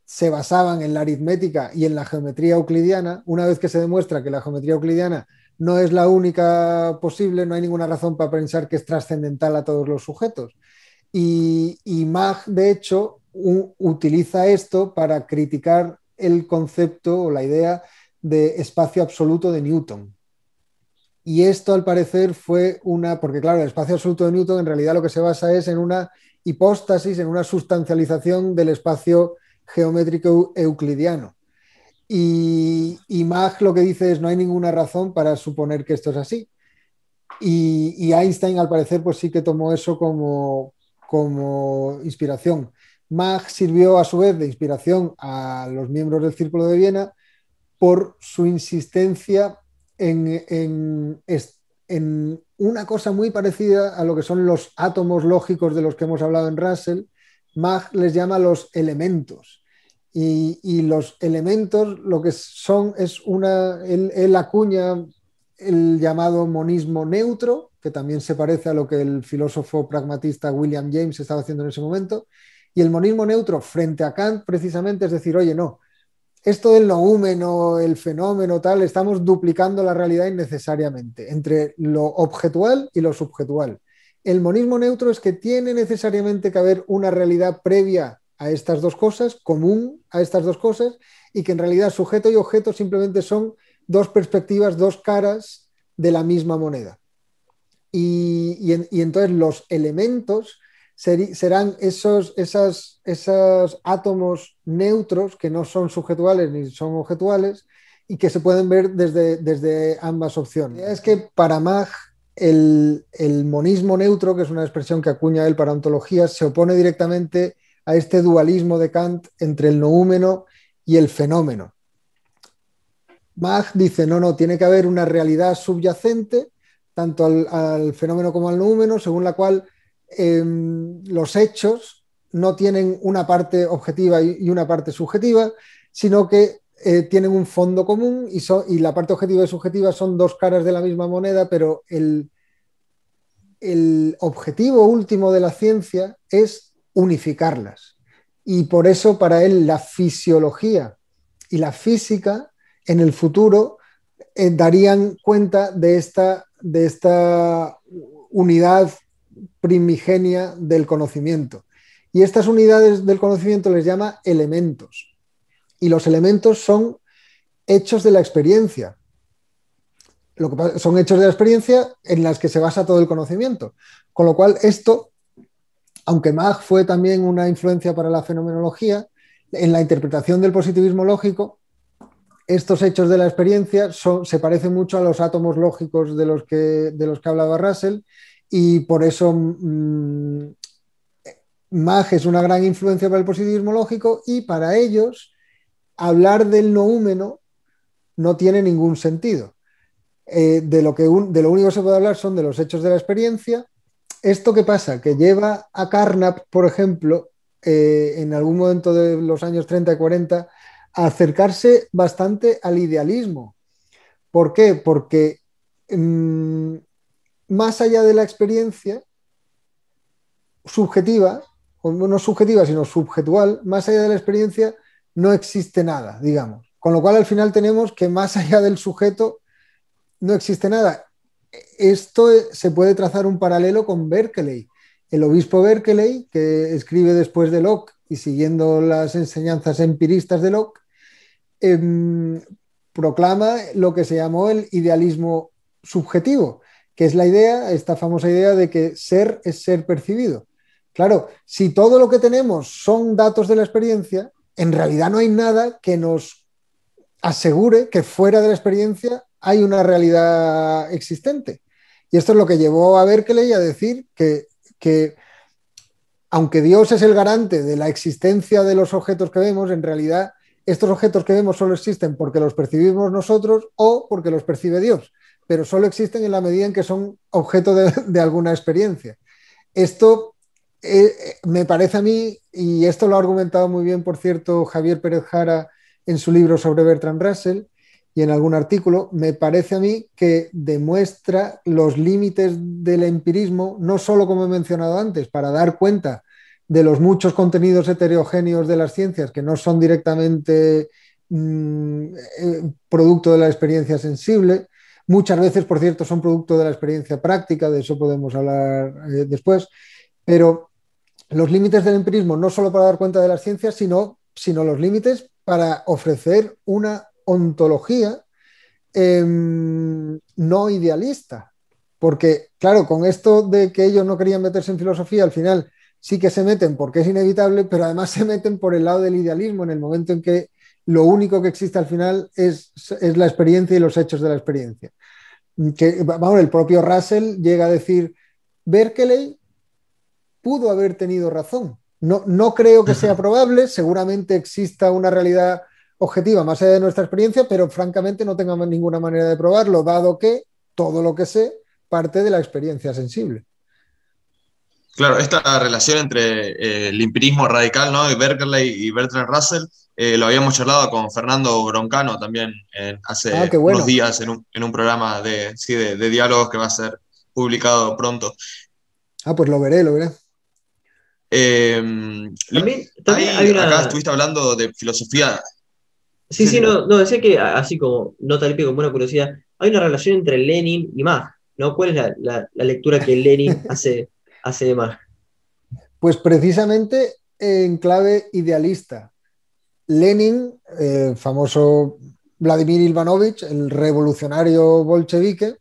se basaban en la aritmética y en la geometría euclidiana, una vez que se demuestra que la geometría euclidiana no es la única posible, no hay ninguna razón para pensar que es trascendental a todos los sujetos. Y, y Mach, de hecho, utiliza esto para criticar el concepto o la idea de espacio absoluto de Newton. Y esto, al parecer, fue una, porque claro, el espacio absoluto de Newton en realidad lo que se basa es en una hipóstasis, en una sustancialización del espacio geométrico euclidiano. Y, y Mach lo que dice es no hay ninguna razón para suponer que esto es así. Y, Einstein, al parecer, pues sí que tomó eso como, como inspiración. Mach sirvió a su vez de inspiración a los miembros del Círculo de Viena por su insistencia en, en, en, una cosa muy parecida a lo que son los átomos lógicos de los que hemos hablado en Russell. Mach les llama los elementos. Y, los elementos lo que son es una, él, acuña el llamado monismo neutro, que también se parece a lo que el filósofo pragmatista William James estaba haciendo en ese momento, y el monismo neutro frente a Kant precisamente es decir, oye, no, esto del noúmeno, el fenómeno, tal, estamos duplicando la realidad innecesariamente entre lo objetual y lo subjetual. El monismo neutro es que tiene necesariamente que haber una realidad previa a estas dos cosas, común a estas dos cosas, y que en realidad sujeto y objeto simplemente son dos perspectivas, dos caras de la misma moneda. Y, entonces los elementos serán esos, esas, esos átomos neutros que no son sujetuales ni son objetuales y que se pueden ver desde, desde ambas opciones. Es que para Mach el, monismo neutro, que es una expresión que acuña él para ontología, se opone directamente a este dualismo de Kant entre el noúmeno y el fenómeno. Mach dice, no, no, tiene que haber una realidad subyacente, tanto al, fenómeno como al noúmeno, según la cual em, los hechos no tienen una parte objetiva y, una parte subjetiva, sino que eh, tienen un fondo común y, la parte objetiva y subjetiva son dos caras de la misma moneda, pero el, objetivo último de la ciencia es unificarlas. Y por eso para él la fisiología y la física en el futuro eh, darían cuenta de esta unidad primigenia del conocimiento. Y estas unidades del conocimiento les llama elementos. Y los elementos son hechos de la experiencia. Son hechos de la experiencia en las que se basa todo el conocimiento. Con lo cual, esto, aunque Mach fue también una influencia para la fenomenología, en la interpretación del positivismo lógico, estos hechos de la experiencia se parecen mucho a los átomos lógicos de los que, de los que hablaba Russell y por eso mmm, Mach es una gran influencia para el positivismo lógico y para ellos hablar del noúmeno no tiene ningún sentido. Eh, de, lo que de lo único que se puede hablar son de los hechos de la experiencia. ¿Esto qué pasa? Que lleva a Carnap, por ejemplo, eh, en algún momento de los años 30 y 40, a acercarse bastante al idealismo. ¿Por qué? Porque mm, más allá de la experiencia subjetiva, no subjetiva, sino subjetual, más allá de la experiencia, no existe nada, digamos. Con lo cual al final tenemos que más allá del sujeto no existe nada. Esto se puede trazar un paralelo con Berkeley. El obispo Berkeley, que escribe después de Locke y siguiendo las enseñanzas empiristas de Locke, em, proclama lo que se llamó el idealismo subjetivo, que es la idea, esta famosa idea de que ser es ser percibido. Claro, si todo lo que tenemos son datos de la experiencia, en realidad no hay nada que nos asegure que fuera de la experiencia hay una realidad existente. Y esto es lo que llevó a Berkeley a decir que, que aunque Dios es el garante de la existencia de los objetos que vemos, en realidad estos objetos que vemos solo existen porque los percibimos nosotros o porque los percibe Dios, pero solo existen en la medida en que son objeto de, de alguna experiencia. Esto eh, eh, me parece a mí, y esto lo ha argumentado muy bien, por cierto, Javier Pérez Jara en su libro sobre Bertrand Russell y en algún artículo, me parece a mí que demuestra los límites del empirismo, no solo como he mencionado antes, para dar cuenta de los muchos contenidos heterogéneos de las ciencias que no son directamente mm, eh, producto de la experiencia sensible, muchas veces, por cierto, son producto de la experiencia práctica, de eso podemos hablar después, pero los límites del empirismo no solo para dar cuenta de las ciencias, sino, sino los límites para ofrecer una ontología em, no idealista. Porque, claro, con esto de que ellos no querían meterse en filosofía, al final sí que se meten porque es inevitable, pero además *laughs* se meten por el lado del idealismo en el momento en que lo único que existe al final es, es la experiencia y los hechos de la experiencia. Que, vamos, el propio Russell llega a decir, Berkeley pudo haber tenido razón. No, no creo que sea probable, seguramente exista una realidad objetiva más allá de nuestra experiencia, pero francamente no tengo ninguna manera de probarlo, dado que todo lo que sé parte de la experiencia sensible. Claro, esta relación entre eh, el empirismo radical ¿no? de Berkeley y Bertrand Russell eh, lo habíamos charlado con Fernando Broncano también hace ah, unos días en un, programa de, de, de diálogos que va a ser publicado pronto. Ah, pues lo veré, lo veré. Eh, también, hay una... Acá estuviste hablando de filosofía. Sí, sí, no, no, decía que así como nota limpia con buena curiosidad, hay una relación entre Lenin y Mach, ¿no? ¿Cuál es la, lectura que Lenin *laughs* hace, hace de Mach? Pues precisamente en clave idealista. Lenin, el famoso Vladimir Ivanovich, el revolucionario bolchevique,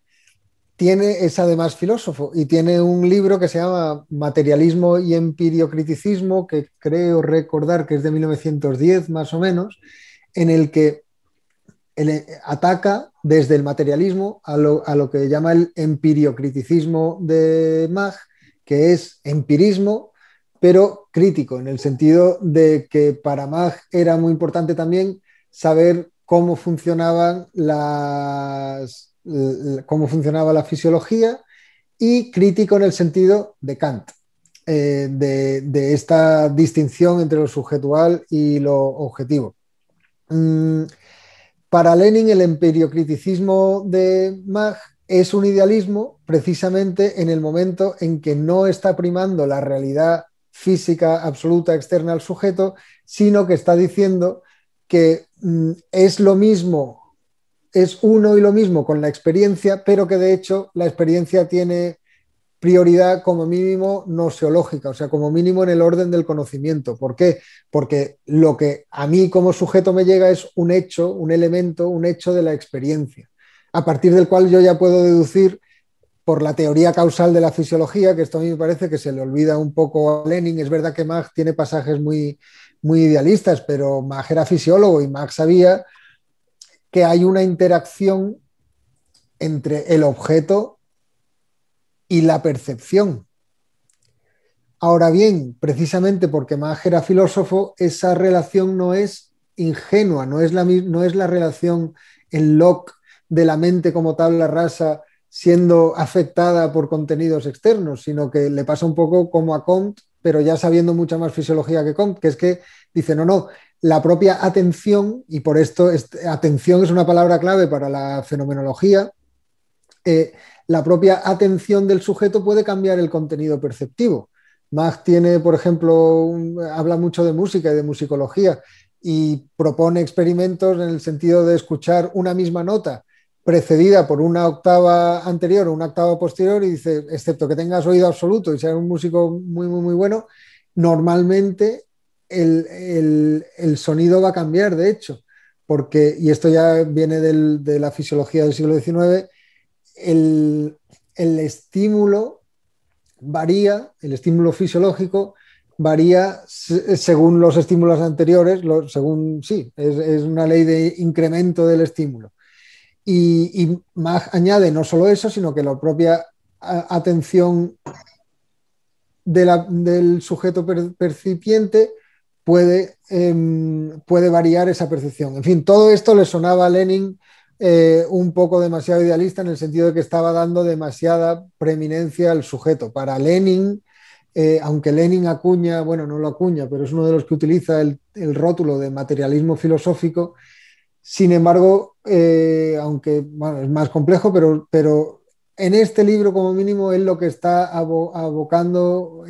tiene, es además filósofo y tiene un libro que se llama Materialismo y Empiriocriticismo, que creo recordar que es de 1910 más o menos, en el que ataca desde el materialismo a lo, a lo que llama el empiriocriticismo de Mach, que es empirismo, pero crítico, en el sentido de que para Mach era muy importante también saber cómo funcionaban las, cómo funcionaba la fisiología y crítico en el sentido de Kant, eh, de, esta distinción entre lo subjetual y lo objetivo. Mm, para Lenin, el emperiocriticismo de Mach es un idealismo precisamente en el momento en que no está primando la realidad física absoluta externa al sujeto, sino que está diciendo que mm, es lo mismo, es uno y lo mismo con la experiencia, pero que de hecho la experiencia tiene prioridad como mínimo noseológica, o sea, como mínimo en el orden del conocimiento. ¿Por qué? Porque lo que a mí como sujeto me llega es un hecho, un elemento, un hecho de la experiencia, a partir del cual yo ya puedo deducir por la teoría causal de la fisiología, que esto a mí me parece que se le olvida un poco a Lenin. Es verdad que Mach tiene pasajes muy, muy idealistas, pero Mach era fisiólogo y Mach sabía que hay una interacción entre el objeto y la percepción. Ahora bien, precisamente porque Mach era filósofo, esa relación no es ingenua, no es la, no es la relación en Locke de la mente como tabla rasa siendo afectada por contenidos externos, sino que le pasa un poco como a Comte, pero ya sabiendo mucha más fisiología que Comte, que es que dice, no, no, la propia atención, y por esto atención es una palabra clave para la fenomenología, eh, la propia atención del sujeto puede cambiar el contenido perceptivo. Mach tiene, por ejemplo, habla mucho de música y de musicología y propone experimentos en el sentido de escuchar una misma nota precedida por una octava anterior o una octava posterior y dice, excepto que tengas oído absoluto y seas un músico muy, muy, muy bueno, normalmente el, sonido va a cambiar, de hecho, porque, y esto ya viene de la fisiología del siglo XIX, el, estímulo varía, el estímulo fisiológico varía según los estímulos anteriores, según, sí, es, una ley de incremento del estímulo. Y, más añade no solo eso, sino que la propia atención del sujeto percipiente puede, em, puede variar esa percepción. En fin, todo esto le sonaba a Lenin eh, un poco demasiado idealista en el sentido de que estaba dando demasiada preeminencia al sujeto. Para Lenin, eh, aunque Lenin acuña, bueno, no lo acuña, pero es uno de los que utiliza el, rótulo de materialismo filosófico, sin embargo, eh, aunque es más complejo, pero, pero en este libro, como mínimo, él lo que está abogando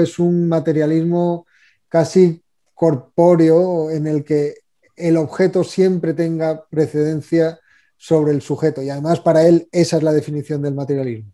es un materialismo casi corpóreo en el que el objeto siempre tenga precedencia sobre el sujeto. Y además para él esa es la definición del materialismo.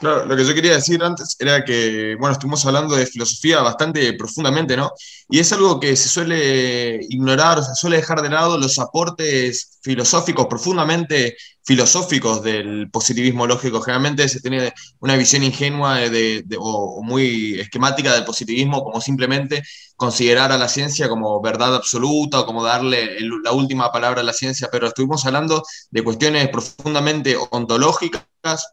Claro, lo que yo quería decir antes era que, bueno, estuvimos hablando de filosofía bastante profundamente, ¿no? Y es algo que se suele ignorar, o se suele dejar de lado los aportes filosóficos, profundamente filosóficos del positivismo lógico. Generalmente se tiene una visión ingenua de, o muy esquemática del positivismo como simplemente considerar a la ciencia como verdad absoluta o como darle la última palabra a la ciencia, pero estuvimos hablando de cuestiones profundamente ontológicas,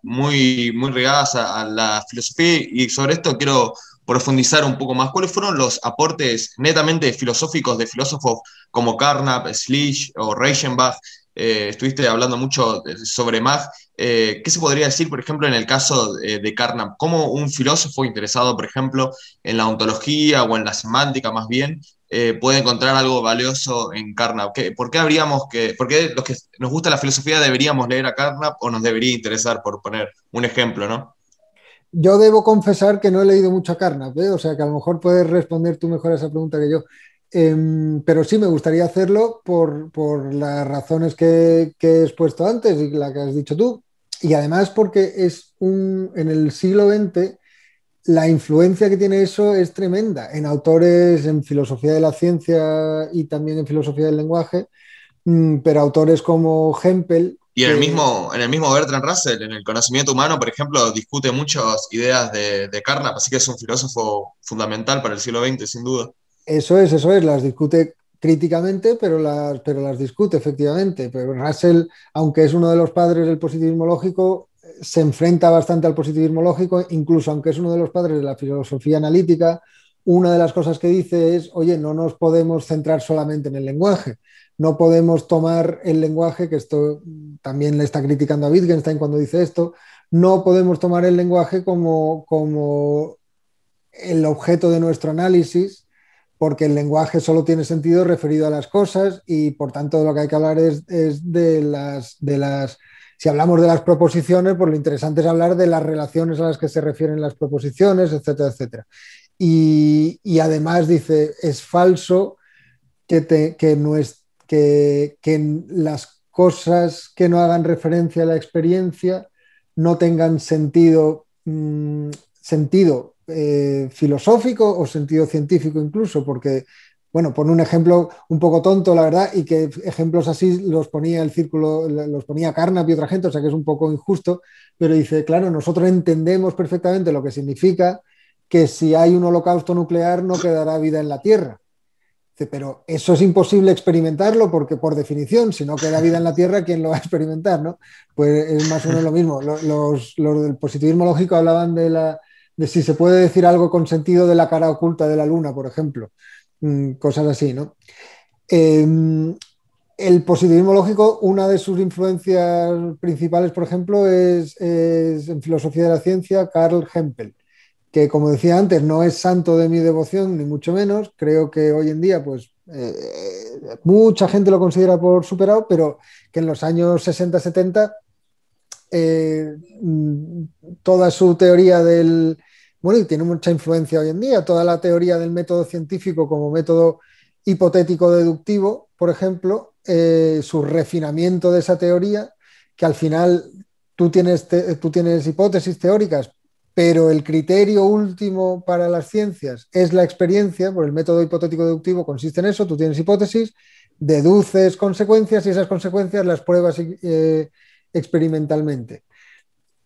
muy, muy regadas a, a la filosofía y sobre esto quiero profundizar un poco más. ¿Cuáles fueron los aportes netamente filosóficos de filósofos como Carnap, Schlich o Reichenbach eh, estuviste hablando mucho sobre Mach. Eh, ¿Qué se podría decir, por ejemplo, en el caso de, Carnap? ¿Cómo un filósofo interesado, por ejemplo, en la ontología o en la semántica más bien, eh, puede encontrar algo valioso en Carnap? ¿Por qué habríamos que, por qué los que nos gusta la filosofía deberíamos leer a Carnap o nos debería interesar, por poner un ejemplo, ¿no? Yo debo confesar que no he leído mucho a Carnap, o sea que a lo mejor puedes responder tú mejor a esa pregunta que yo. Em, pero sí, me gustaría hacerlo por, las razones que, he expuesto antes y la que has dicho tú. Y además porque es un, en el siglo XX la influencia que tiene eso es tremenda en autores en filosofía de la ciencia y también en filosofía del lenguaje, mm, pero autores como Hempel. Y en el, mismo, en el mismo Bertrand Russell, en el conocimiento humano, por ejemplo, discute muchas ideas de, de Carnap, así que es un filósofo fundamental para el siglo XX, sin duda. Eso es, eso es, las discute críticamente, pero las, pero las discute efectivamente. Pero Russell, aunque es uno de los padres del positivismo lógico, se enfrenta bastante al positivismo lógico, incluso aunque es uno de los padres de la filosofía analítica, una de las cosas que dice es, oye, no nos podemos centrar solamente en el lenguaje, no podemos tomar el lenguaje, que esto también le está criticando a Wittgenstein cuando dice esto, no podemos tomar el lenguaje como, como el objeto de nuestro análisis, porque el lenguaje solo tiene sentido referido a las cosas y por tanto lo que hay que hablar es, de, las, de las Si hablamos de las proposiciones, pues lo interesante es hablar de las relaciones a las que se refieren las proposiciones, etcétera, etcétera. Y, además dice, es falso que, que, que las cosas que no hagan referencia a la experiencia no tengan sentido, mm, sentido eh, filosófico o sentido científico incluso, porque, bueno, pone un ejemplo un poco tonto, la verdad, y que ejemplos así los ponía el círculo, los ponía Carnap y otra gente, o sea que es un poco injusto, pero dice, claro, nosotros entendemos perfectamente lo que significa que si hay un holocausto nuclear no quedará vida en la Tierra pero eso es imposible experimentarlo porque por definición, si no queda vida en la Tierra, ¿quién lo va a experimentar? ¿no? Pues es más o menos lo mismo. Los, del positivismo lógico hablaban de, la, de si se puede decir algo con sentido de la cara oculta de la Luna, por ejemplo. Mm, cosas así, ¿no? Em, el positivismo lógico, una de sus influencias principales, por ejemplo, es, en filosofía de la ciencia Karl Hempel que como decía antes, no es santo de mi devoción, ni mucho menos. Creo que hoy en día, pues, eh, mucha gente lo considera por superado, pero que en los años 60-70 eh, toda su teoría del, bueno, y tiene mucha influencia hoy en día, toda la teoría del método científico como método hipotético deductivo, por ejemplo, eh, su refinamiento de esa teoría, que al final tú tienes, tú tienes hipótesis teóricas, pero el criterio último para las ciencias es la experiencia, por el método hipotético deductivo consiste en eso, tú tienes hipótesis, deduces consecuencias y esas consecuencias las pruebas eh, experimentalmente.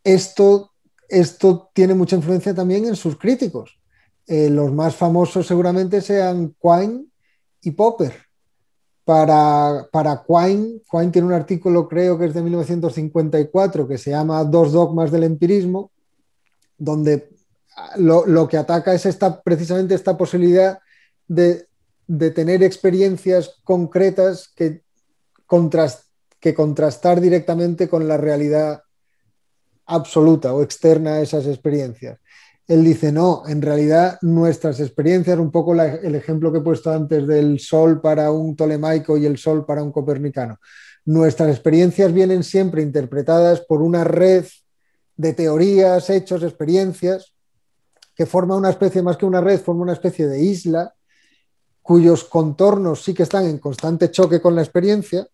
Esto, esto, tiene mucha influencia también en sus críticos. Eh, los más famosos seguramente sean Quine y Popper. Para, para Quine, Quine tiene un artículo, creo que es de 1954, que se llama Dos dogmas del empirismo, donde lo, que ataca es esta, precisamente esta posibilidad de, tener experiencias concretas que, que contrastar directamente con la realidad absoluta o externa a esas experiencias. Él dice, no, en realidad nuestras experiencias, un poco el ejemplo que he puesto antes del sol para un tolemaico y el sol para un copernicano, nuestras experiencias vienen siempre interpretadas por una red de teorías, hechos, experiencias, que forma una especie, más que una red, forma una especie de isla, cuyos contornos sí que están en constante choque con la experiencia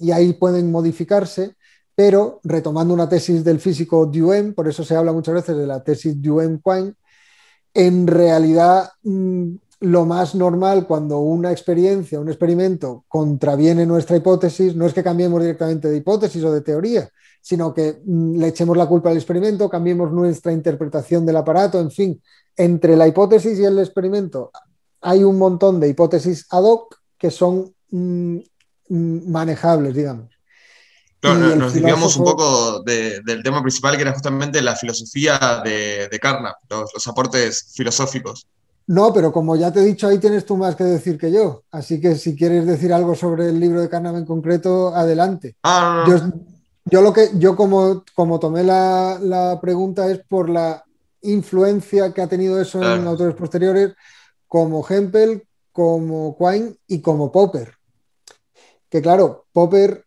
y ahí pueden modificarse, pero retomando una tesis del físico Duhem, por eso se habla muchas veces de la tesis Duhem-Quine, en realidad mm, lo más normal cuando una experiencia, un experimento contraviene nuestra hipótesis, no es que cambiemos directamente de hipótesis o de teoría, sino que mm, le echemos la culpa al experimento, cambiemos nuestra interpretación del aparato, en fin, entre la hipótesis y el experimento hay un montón de hipótesis ad hoc que son mm, manejables, digamos. Nos desviamos un poco del tema principal, que era justamente la filosofía de, de Carnap, los, aportes filosóficos. No, pero como ya te he dicho, ahí tienes tú más que decir que yo. Así que si quieres decir algo sobre el libro de Carnap en concreto, adelante. Ah, yo lo que, yo como, como tomé la, pregunta es por la influencia que ha tenido eso en autores posteriores, como Hempel, como Quine y como Popper. Que claro, Popper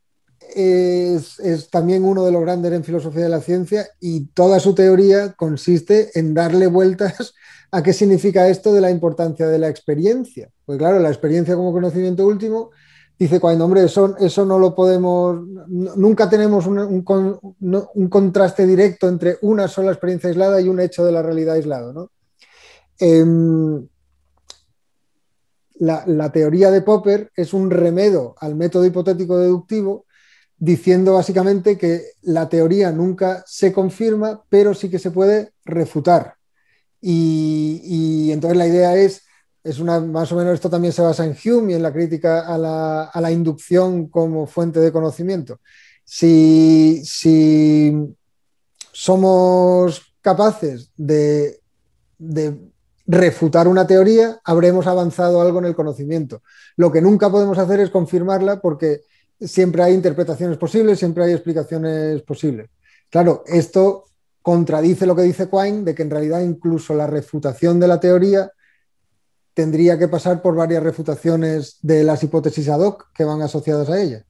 es, también uno de los grandes en filosofía de la ciencia y toda su teoría consiste en darle vueltas a qué significa esto de la importancia de la experiencia. Pues claro, la experiencia como conocimiento último dice cuando, hombre, eso, eso no lo podemos, nunca tenemos un, contraste directo entre una sola experiencia aislada y un hecho de la realidad aislado. Em, la, teoría de Popper es un remedo al método hipotético deductivo, diciendo básicamente que la teoría nunca se confirma, pero sí que se puede refutar. y entonces la idea es es una, más o menos esto también se basa en Hume y en la crítica a la, inducción como fuente de conocimiento. Si, somos capaces de, refutar una teoría, habremos avanzado algo en el conocimiento. Lo que nunca podemos hacer es confirmarla porque siempre hay interpretaciones posibles, siempre hay explicaciones posibles. Claro, esto contradice lo que dice Quine de que en realidad incluso la refutación de la teoría tendría que pasar por varias refutaciones de las hipótesis ad hoc que van asociadas a ella.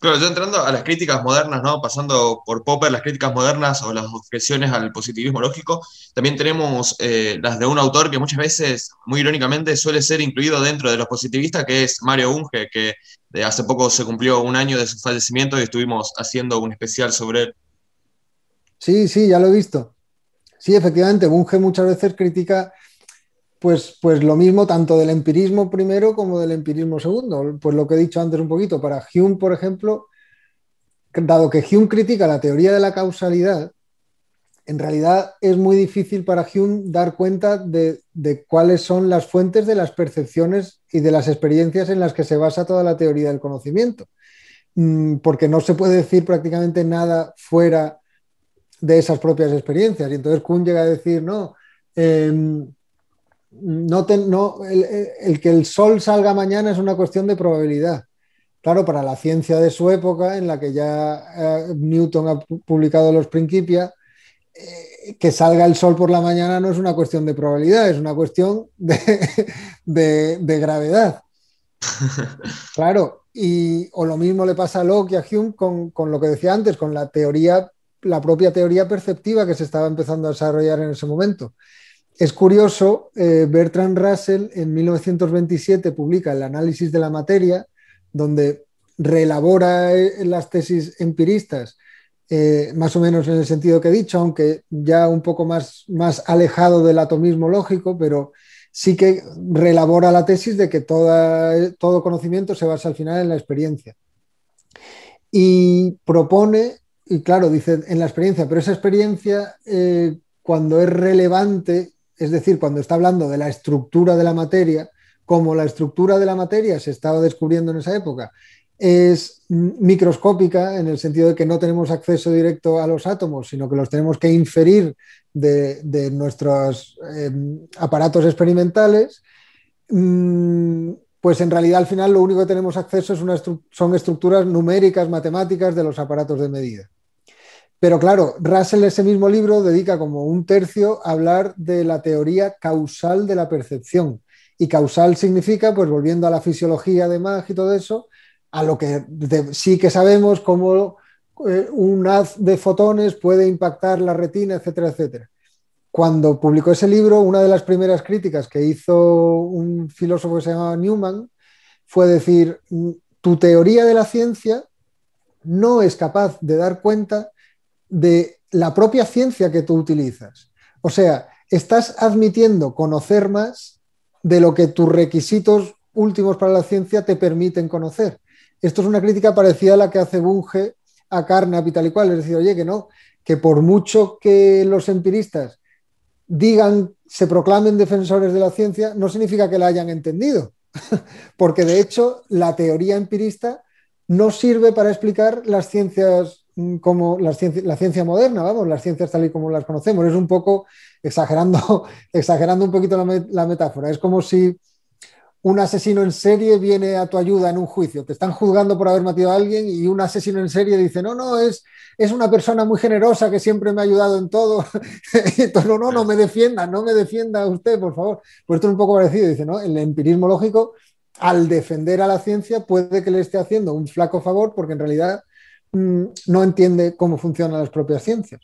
Claro, yo entrando a las críticas modernas, ¿no? Pasando por Popper, las críticas modernas o las objeciones al positivismo lógico, también tenemos eh, las de un autor que muchas veces, muy irónicamente, suele ser incluido dentro de los positivistas, que es Mario Unge, que de hace poco se cumplió un año de su fallecimiento y estuvimos haciendo un especial sobre él. Sí, sí, ya lo he visto. Sí, efectivamente, Bunge muchas veces critica pues, pues lo mismo tanto del empirismo primero como del empirismo segundo. Pues lo que he dicho antes un poquito, para Hume, por ejemplo, dado que Hume critica la teoría de la causalidad, en realidad es muy difícil para Hume dar cuenta de, de, cuáles son las fuentes de las percepciones y de las experiencias en las que se basa toda la teoría del conocimiento. Mm, porque no se puede decir prácticamente nada fuera de esas propias experiencias. Y entonces Kuhn llega a decir, no, eh, no, no el, que el sol salga mañana es una cuestión de probabilidad. Claro, para la ciencia de su época, en la que ya eh, Newton ha publicado los Principia, eh, que salga el sol por la mañana no es una cuestión de probabilidad, es una cuestión de, *laughs* gravedad. *laughs* Claro, y, o lo mismo le pasa a Locke y a Hume con, con, lo que decía antes, con la teoría, la propia teoría perceptiva que se estaba empezando a desarrollar en ese momento. Es curioso, eh, Bertrand Russell en 1927 publica el análisis de la materia, donde reelabora eh, las tesis empiristas, eh, más o menos en el sentido que he dicho, aunque ya un poco más, más alejado del atomismo lógico, pero sí que reelabora la tesis de que todo conocimiento se basa al final en la experiencia. Y propone, y claro, dice en la experiencia, pero esa experiencia, cuando es relevante, es decir, cuando está hablando de la estructura de la materia, como la estructura de la materia se estaba descubriendo en esa época, es microscópica en el sentido de que no tenemos acceso directo a los átomos, sino que los tenemos que inferir de, nuestros em, aparatos experimentales, mm, pues en realidad al final lo único que tenemos acceso son estructuras numéricas, matemáticas de los aparatos de medida. Pero claro, Russell ese mismo libro dedica como un tercio a hablar de la teoría causal de la percepción. Y causal significa, pues volviendo a la fisiología de Mach y todo eso, a lo que sí que sabemos cómo eh, un haz de fotones puede impactar la retina, etcétera, etcétera. Cuando publicó ese libro, una de las primeras críticas que hizo un filósofo que se llamaba Newman fue decir, mm, tu teoría de la ciencia no es capaz de dar cuenta de la propia ciencia que tú utilizas. O sea, estás admitiendo conocer más de lo que tus requisitos últimos para la ciencia te permiten conocer. Esto es una crítica parecida a la que hace Bunge a Carnap y tal y cual. Es decir, oye, que no, que por mucho que los empiristas digan, se proclamen defensores de la ciencia, no significa que la hayan entendido. *laughs* Porque de hecho, la teoría empirista no sirve para explicar las ciencias como la ciencia, la ciencia moderna, vamos, las ciencias tal y como las conocemos. Es un poco exagerando, *laughs* exagerando un poquito la, metáfora. Es como si un asesino en serie viene a tu ayuda en un juicio. Te están juzgando por haber matado a alguien y un asesino en serie dice, no, no, es, es una persona muy generosa que siempre me ha ayudado en todo. *laughs* No, no, no me defienda, no me defienda usted, por favor. Pues esto es un poco parecido. Dice, ¿no? El empirismo lógico, al defender a la ciencia, puede que le esté haciendo un flaco favor porque en realidad Mm, no entiende cómo funcionan las propias ciencias.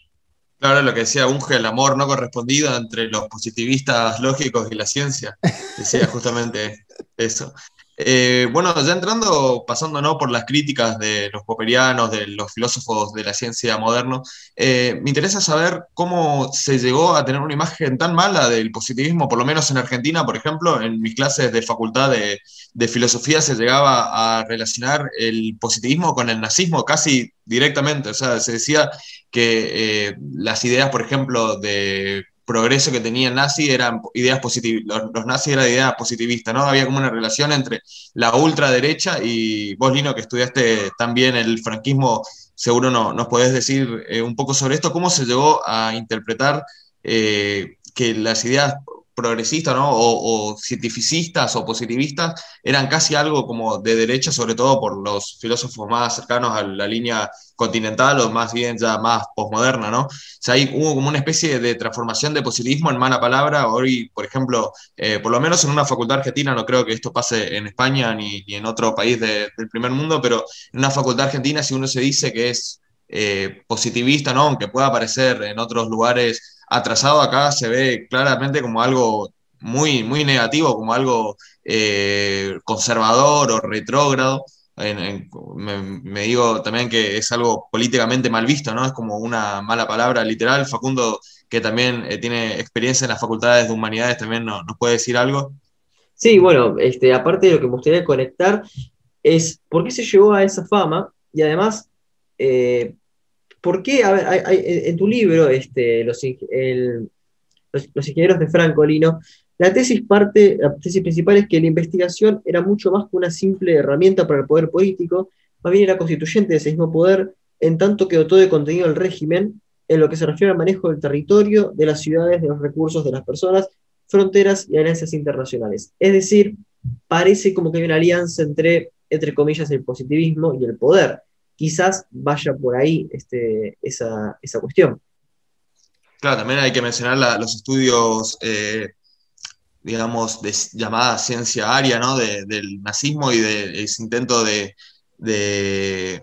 Claro, lo que decía Unge, el amor no correspondido entre los positivistas lógicos y la ciencia. Decía justamente eso. Eh, bueno, ya entrando, pasando ¿no? por las críticas de los popperianos, de los filósofos de la ciencia moderno, eh, me interesa saber cómo se llegó a tener una imagen tan mala del positivismo, por lo menos en Argentina, por ejemplo, en mis clases de facultad de, de filosofía se llegaba a relacionar el positivismo con el nazismo casi directamente, o sea, se decía que eh, las ideas, por ejemplo, de progreso que tenía nazi eran ideas positivas, los, nazis eran ideas positivistas, ¿no? Había como una relación entre la ultraderecha y vos, Lino, que estudiaste también el franquismo, seguro no, nos podés decir eh, un poco sobre esto, cómo se llegó a interpretar eh, que las ideas progresistas ¿no? o, cientificistas o positivistas eran casi algo como de derecha, sobre todo por los filósofos más cercanos a la línea continental o más bien ya más posmoderna, ¿no? O sea, hay, hubo como una especie de transformación de positivismo en mala palabra. Hoy, por ejemplo, eh, por lo menos en una facultad argentina, no creo que esto pase en España ni, en otro país del primer mundo, pero en una facultad argentina, si uno se dice que es eh, positivista, ¿no? Aunque pueda aparecer en otros lugares atrasado acá se ve claramente como algo muy, muy negativo, como algo eh, conservador o retrógrado. me, digo también que es algo políticamente mal visto, ¿no? Es como una mala palabra literal. Facundo, que también eh, tiene experiencia en las facultades de humanidades, también nos, puede decir algo. Sí, bueno, este, aparte de lo que me gustaría conectar es por qué se llegó a esa fama y además eh, ¿Por qué? A ver, en tu libro, este, los, ingenieros de Francolino, la tesis parte, la tesis principal es que la investigación era mucho más que una simple herramienta para el poder político, más bien era constituyente de ese mismo poder, en tanto que dotó de contenido al régimen en lo que se refiere al manejo del territorio, de las ciudades, de los recursos de las personas, fronteras y alianzas internacionales. Es decir, parece como que hay una alianza entre, entre comillas, el positivismo y el poder quizás vaya por ahí este, esa, cuestión. Claro, también hay que mencionar los estudios, eh, digamos, de llamada ciencia aria, ¿no? del nazismo y de ese intento de,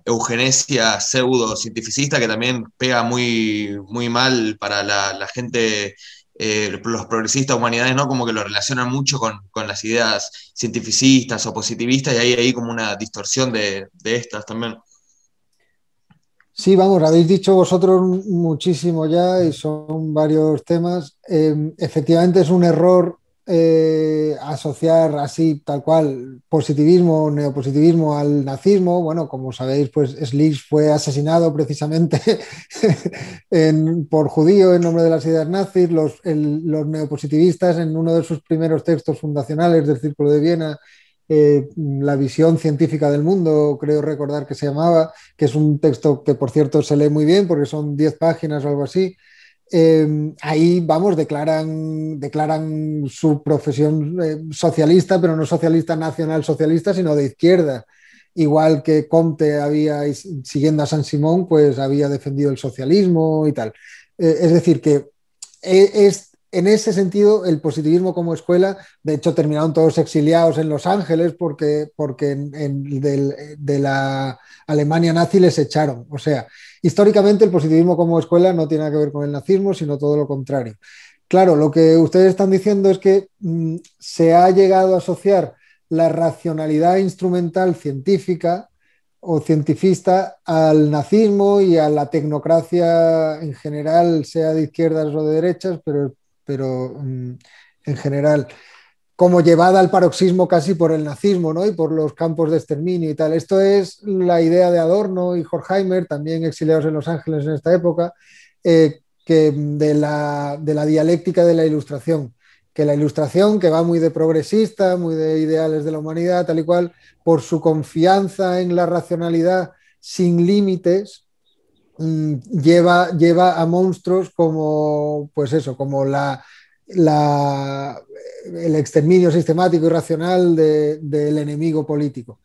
eugenesia pseudo cientificista que también pega muy, muy mal para la, gente, eh, los progresistas humanidades, ¿no? Como que lo relacionan mucho con, las ideas cientificistas o positivistas y hay ahí como una distorsión de, de estas también. Sí, vamos, habéis dicho vosotros muchísimo ya y son varios temas. Em, efectivamente es un error eh, asociar así, tal cual, positivismo o neopositivismo al nazismo. Bueno, como sabéis, pues Slich fue asesinado precisamente *laughs* por judío en nombre de las ideas nazis. Los neopositivistas, en uno de sus primeros textos fundacionales del Círculo de Viena, eh, la visión científica del mundo, creo recordar que se llamaba, que es un texto que por cierto se lee muy bien porque son 10 páginas o algo así. Eh, ahí, vamos, declaran, declaran su profesión eh, socialista, pero no socialista nacional socialista, sino de izquierda. Igual que Comte había, siguiendo a San Simón, pues había defendido el socialismo y tal. es decir, que es en ese sentido, el positivismo como escuela, de hecho, terminaron todos exiliados en Los Ángeles porque, porque de la Alemania nazi les echaron. O sea, históricamente el positivismo como escuela no tiene nada que ver con el nazismo, sino todo lo contrario. Claro, lo que ustedes están diciendo es que mm, se ha llegado a asociar la racionalidad instrumental científica o cientifista al nazismo y a la tecnocracia en general, sea de izquierdas o de derechas, pero pero mm, en general, como llevada al paroxismo casi por el nazismo ¿no? y por los campos de exterminio y tal. Esto es la idea de Adorno y Horkheimer, también exiliados en Los Ángeles en esta época, eh, que de la, de la dialéctica de la ilustración que la ilustración, que va muy de progresista, muy de ideales de la humanidad, tal y cual, por su confianza en la racionalidad sin límites, lleva, lleva a monstruos como, pues eso, como la, el exterminio sistemático y racional del enemigo político.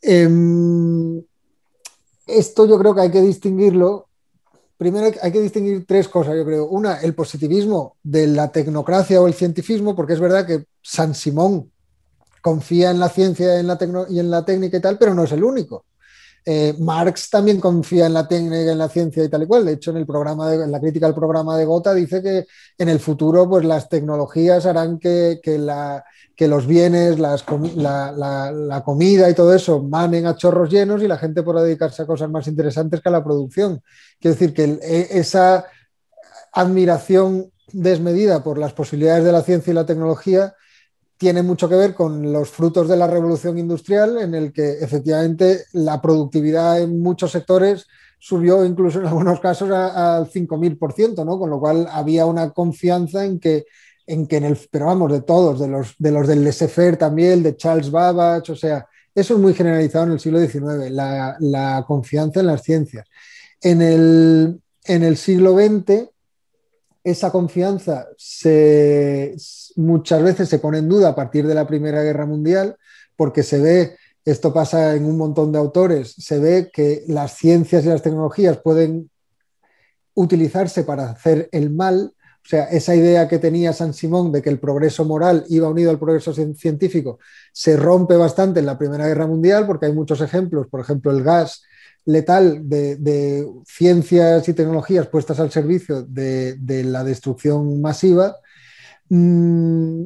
Em, esto yo creo que hay que distinguirlo. Primero hay que distinguir tres cosas, yo creo. Una, el positivismo de la tecnocracia o el cientifismo, porque es verdad que San Simón confía en la ciencia en la y en la técnica y tal, pero no es el único. Eh, Marx también confía en la técnica, en la ciencia y tal y cual. De hecho, en el programa de, en la crítica al programa de Gotha dice que en el futuro, pues las tecnologías harán que, los bienes, la, comida y todo eso manen a chorros llenos y la gente podrá dedicarse a cosas más interesantes que a la producción. Quiero decir que e, esa admiración desmedida por las posibilidades de la ciencia y la tecnología tiene mucho que ver con los frutos de la revolución industrial, en el que efectivamente la productividad en muchos sectores subió incluso en algunos casos al 5.000%, ¿no? Con lo cual había una confianza en que, en que en el, pero vamos, de todos, de los, de los del laissez también, de Charles Babbage, o sea, eso es muy generalizado en el siglo XIX, la, la confianza en las ciencias. En el, en el siglo XX esa confianza muchas veces se pone en duda a partir de la Primera Guerra Mundial, porque se ve, esto pasa en un montón de autores, se ve que las ciencias y las tecnologías pueden utilizarse para hacer el mal. O sea, esa idea que tenía San Simón de que el progreso moral iba unido al progreso científico se rompe bastante en la Primera Guerra Mundial porque hay muchos ejemplos, por ejemplo, el gas letal de, ciencias y tecnologías puestas al servicio de, la destrucción masiva, mm,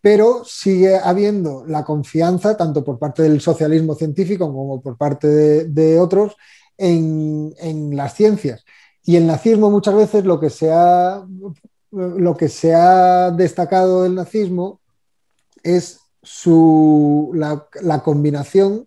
pero sigue habiendo la confianza, tanto por parte del socialismo científico como por parte de, otros, en, las ciencias. Y el nazismo muchas veces lo que se ha, lo que se ha destacado del nazismo es su, la combinación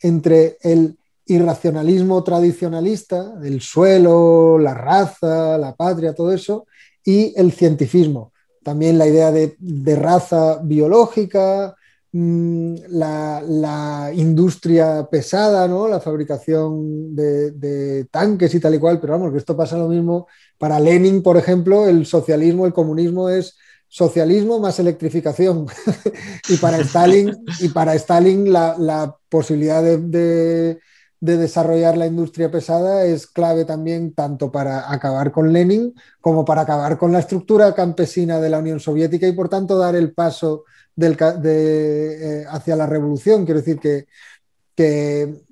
entre el irracionalismo tradicionalista, el suelo, la raza, la patria, todo eso, y el cientifismo. También la idea de, raza biológica, mm, la, industria pesada, ¿no? la fabricación de, de, tanques y tal y cual, pero vamos, que esto pasa lo mismo. Para Lenin, por ejemplo, el socialismo, el comunismo es socialismo más electrificación. *laughs* y para Stalin, y para Stalin la, posibilidad de, desarrollar la industria pesada es clave también tanto para acabar con Lenin como para acabar con la estructura campesina de la Unión Soviética y por tanto dar el paso eh, hacia la revolución. Quiero decir que, que,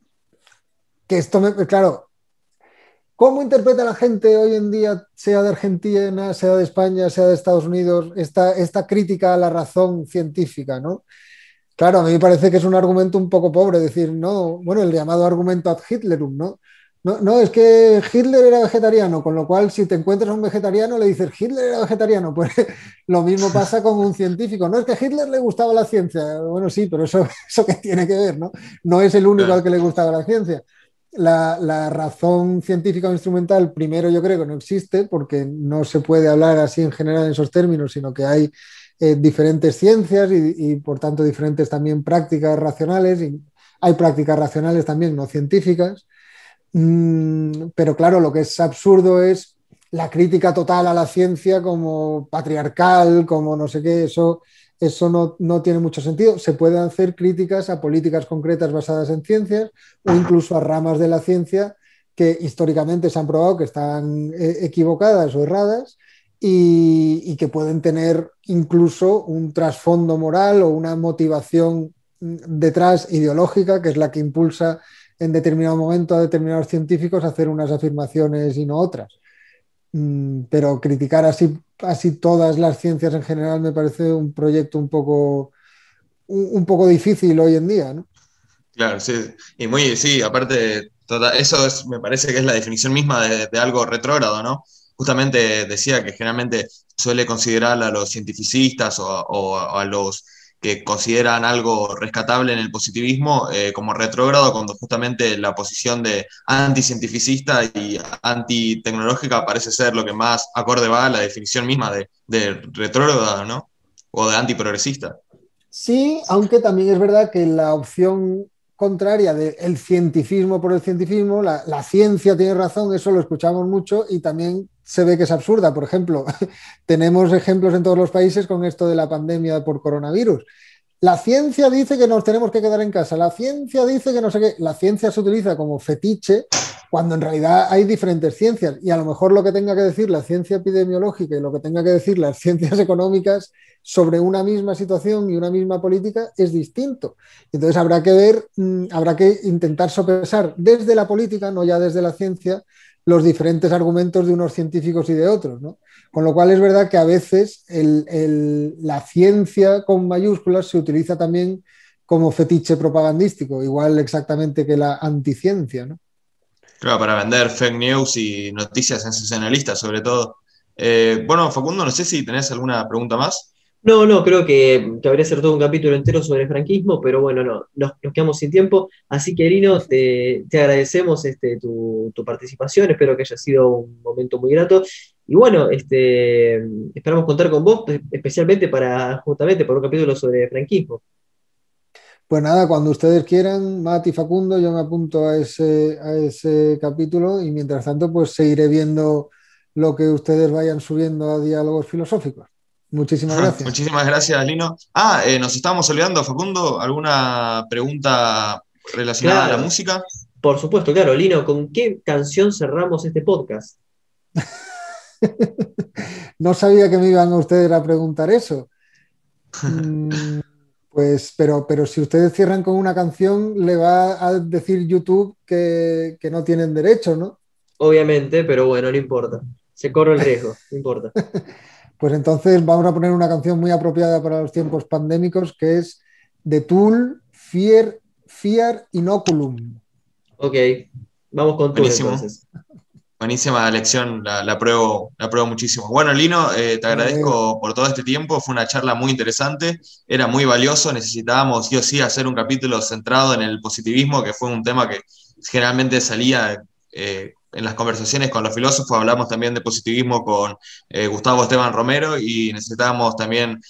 que esto, me, claro, ¿Cómo interpreta la gente hoy en día, sea de Argentina, sea de España, sea de Estados Unidos, esta, esta crítica a la razón científica? ¿no? Claro, a mí me parece que es un argumento un poco pobre, decir, no, bueno, el llamado argumento ad Hitlerum, ¿no? No, no, es que Hitler era vegetariano, con lo cual si te encuentras a un vegetariano le dices Hitler era vegetariano, *laughs* pues lo mismo pasa con un científico. No es que a Hitler le gustaba la ciencia, bueno, sí, pero eso, *laughs* eso que tiene que ver, ¿no? No es el único al que le gustaba la ciencia la, razón científica o instrumental, primero yo creo que no existe, porque no se puede hablar así en general en esos términos, sino que hay eh, diferentes ciencias y, por tanto diferentes también prácticas racionales, y hay prácticas racionales también no científicas. Mm, pero claro, lo que es absurdo es la crítica total a la ciencia como patriarcal, como no sé qué, eso eso no, tiene mucho sentido. Se pueden hacer críticas a políticas concretas basadas en ciencias o incluso a ramas de la ciencia que históricamente se han probado que están eh, equivocadas o erradas y, que pueden tener incluso un trasfondo moral o una motivación mm, detrás ideológica, que es la que impulsa en determinado momento a determinados científicos a hacer unas afirmaciones y no otras. Mm, pero criticar así casi todas las ciencias en general me parece un proyecto un poco, un, poco difícil hoy en día, ¿no? Claro, sí, y muy, sí, aparte, eso es, me parece que es la definición misma de, algo retrógrado, ¿no? Justamente decía que generalmente suele considerar a los cientificistas o a los que consideran algo rescatable en el positivismo eh, como retrógrado, cuando justamente la posición de anticientificista y antitecnológica parece ser lo que más acorde va a la definición misma de, de retrógrado, ¿no? O de antiprogresista. Sí, aunque también es verdad que la opción contraria del cientifismo por el cientifismo, la, ciencia tiene razón, eso lo escuchamos mucho y también se ve que es absurda. Por ejemplo, *laughs* tenemos ejemplos en todos los países con esto de la pandemia por coronavirus. La ciencia dice que nos tenemos que quedar en casa, la ciencia dice que no sé qué, la ciencia se utiliza como fetiche cuando en realidad hay diferentes ciencias y a lo mejor lo que tenga que decir la ciencia epidemiológica y lo que tenga que decir las *laughs* ciencias económicas sobre una misma situación y una misma política es distinto. Entonces habrá que ver, mm, habrá que intentar sopesar desde la política, no ya desde la ciencia, los diferentes argumentos de unos científicos y de otros. ¿no? Con lo cual es verdad que a veces la ciencia con mayúsculas se utiliza también como fetiche propagandístico, igual exactamente que la anticiencia. ¿no? Claro, para vender fake news y noticias sensacionalistas, sobre todo. Eh, bueno, Facundo, no sé si tenés alguna pregunta más. No, no, creo que, que, habría ser todo un capítulo entero sobre el franquismo, pero bueno, no, nos, quedamos sin tiempo. Así que, Erino, te, agradecemos este, tu, participación, espero que haya sido un momento muy grato. Y bueno, este, esperamos contar con vos, especialmente para justamente para un capítulo sobre franquismo. Pues nada, cuando ustedes quieran, Mati Facundo, yo me apunto a ese, a ese capítulo y mientras tanto, pues seguiré viendo lo que ustedes vayan subiendo a diálogos filosóficos. Muchísimas gracias. Muchísimas gracias, Lino. Ah, eh, nos estábamos olvidando, Facundo, ¿alguna pregunta relacionada a la música? Por supuesto, claro, Lino, ¿con qué canción cerramos este podcast? *laughs* no sabía que me iban a ustedes a preguntar eso. Mm, *laughs* pues, pero, pero si ustedes cierran con una canción, le va a decir YouTube que, que no tienen derecho, ¿no? Obviamente, pero bueno, no importa. Se corre el riesgo, no importa. *laughs* Pues entonces vamos a poner una canción muy apropiada para los tiempos pandémicos que es The Tool, Fear, Fear Inoculum. Ok, vamos con Tool entonces. Buenísima lección, la, la, apruebo, la muchísimo. Bueno, Lino, eh, te agradezco por todo este tiempo, fue una charla muy interesante, era muy valioso, necesitábamos sí o sí hacer un capítulo centrado en el positivismo, que fue un tema que generalmente salía eh, en las conversaciones con los filósofos, hablamos también de positivismo con eh, Gustavo Esteban Romero y necesitábamos también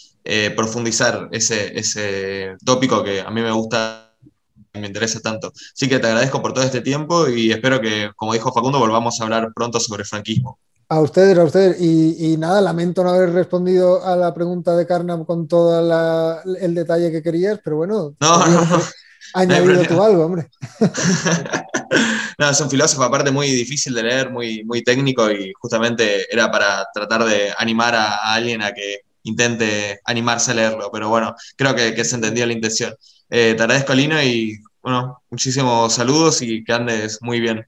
profundizar ese, ese tópico que a mí me gusta me interesa tanto. Así que te agradezco por todo este tiempo y espero que, como dijo Facundo, volvamos a hablar pronto sobre franquismo. A ustedes, a ustedes. Y, nada, lamento no haber respondido a la pregunta de Carnam con todo el detalle que querías, pero bueno, no, no, no. *laughs* añadido tú algo, hombre. *laughs* no, es un filósofo aparte muy difícil de leer, muy, muy técnico y justamente era para tratar de animar a, alguien a que intente animarse a leerlo, pero bueno, creo que, que se entendió la intención. Eh, te agradezco, Lino, y bueno, muchísimos saludos y que andes muy bien.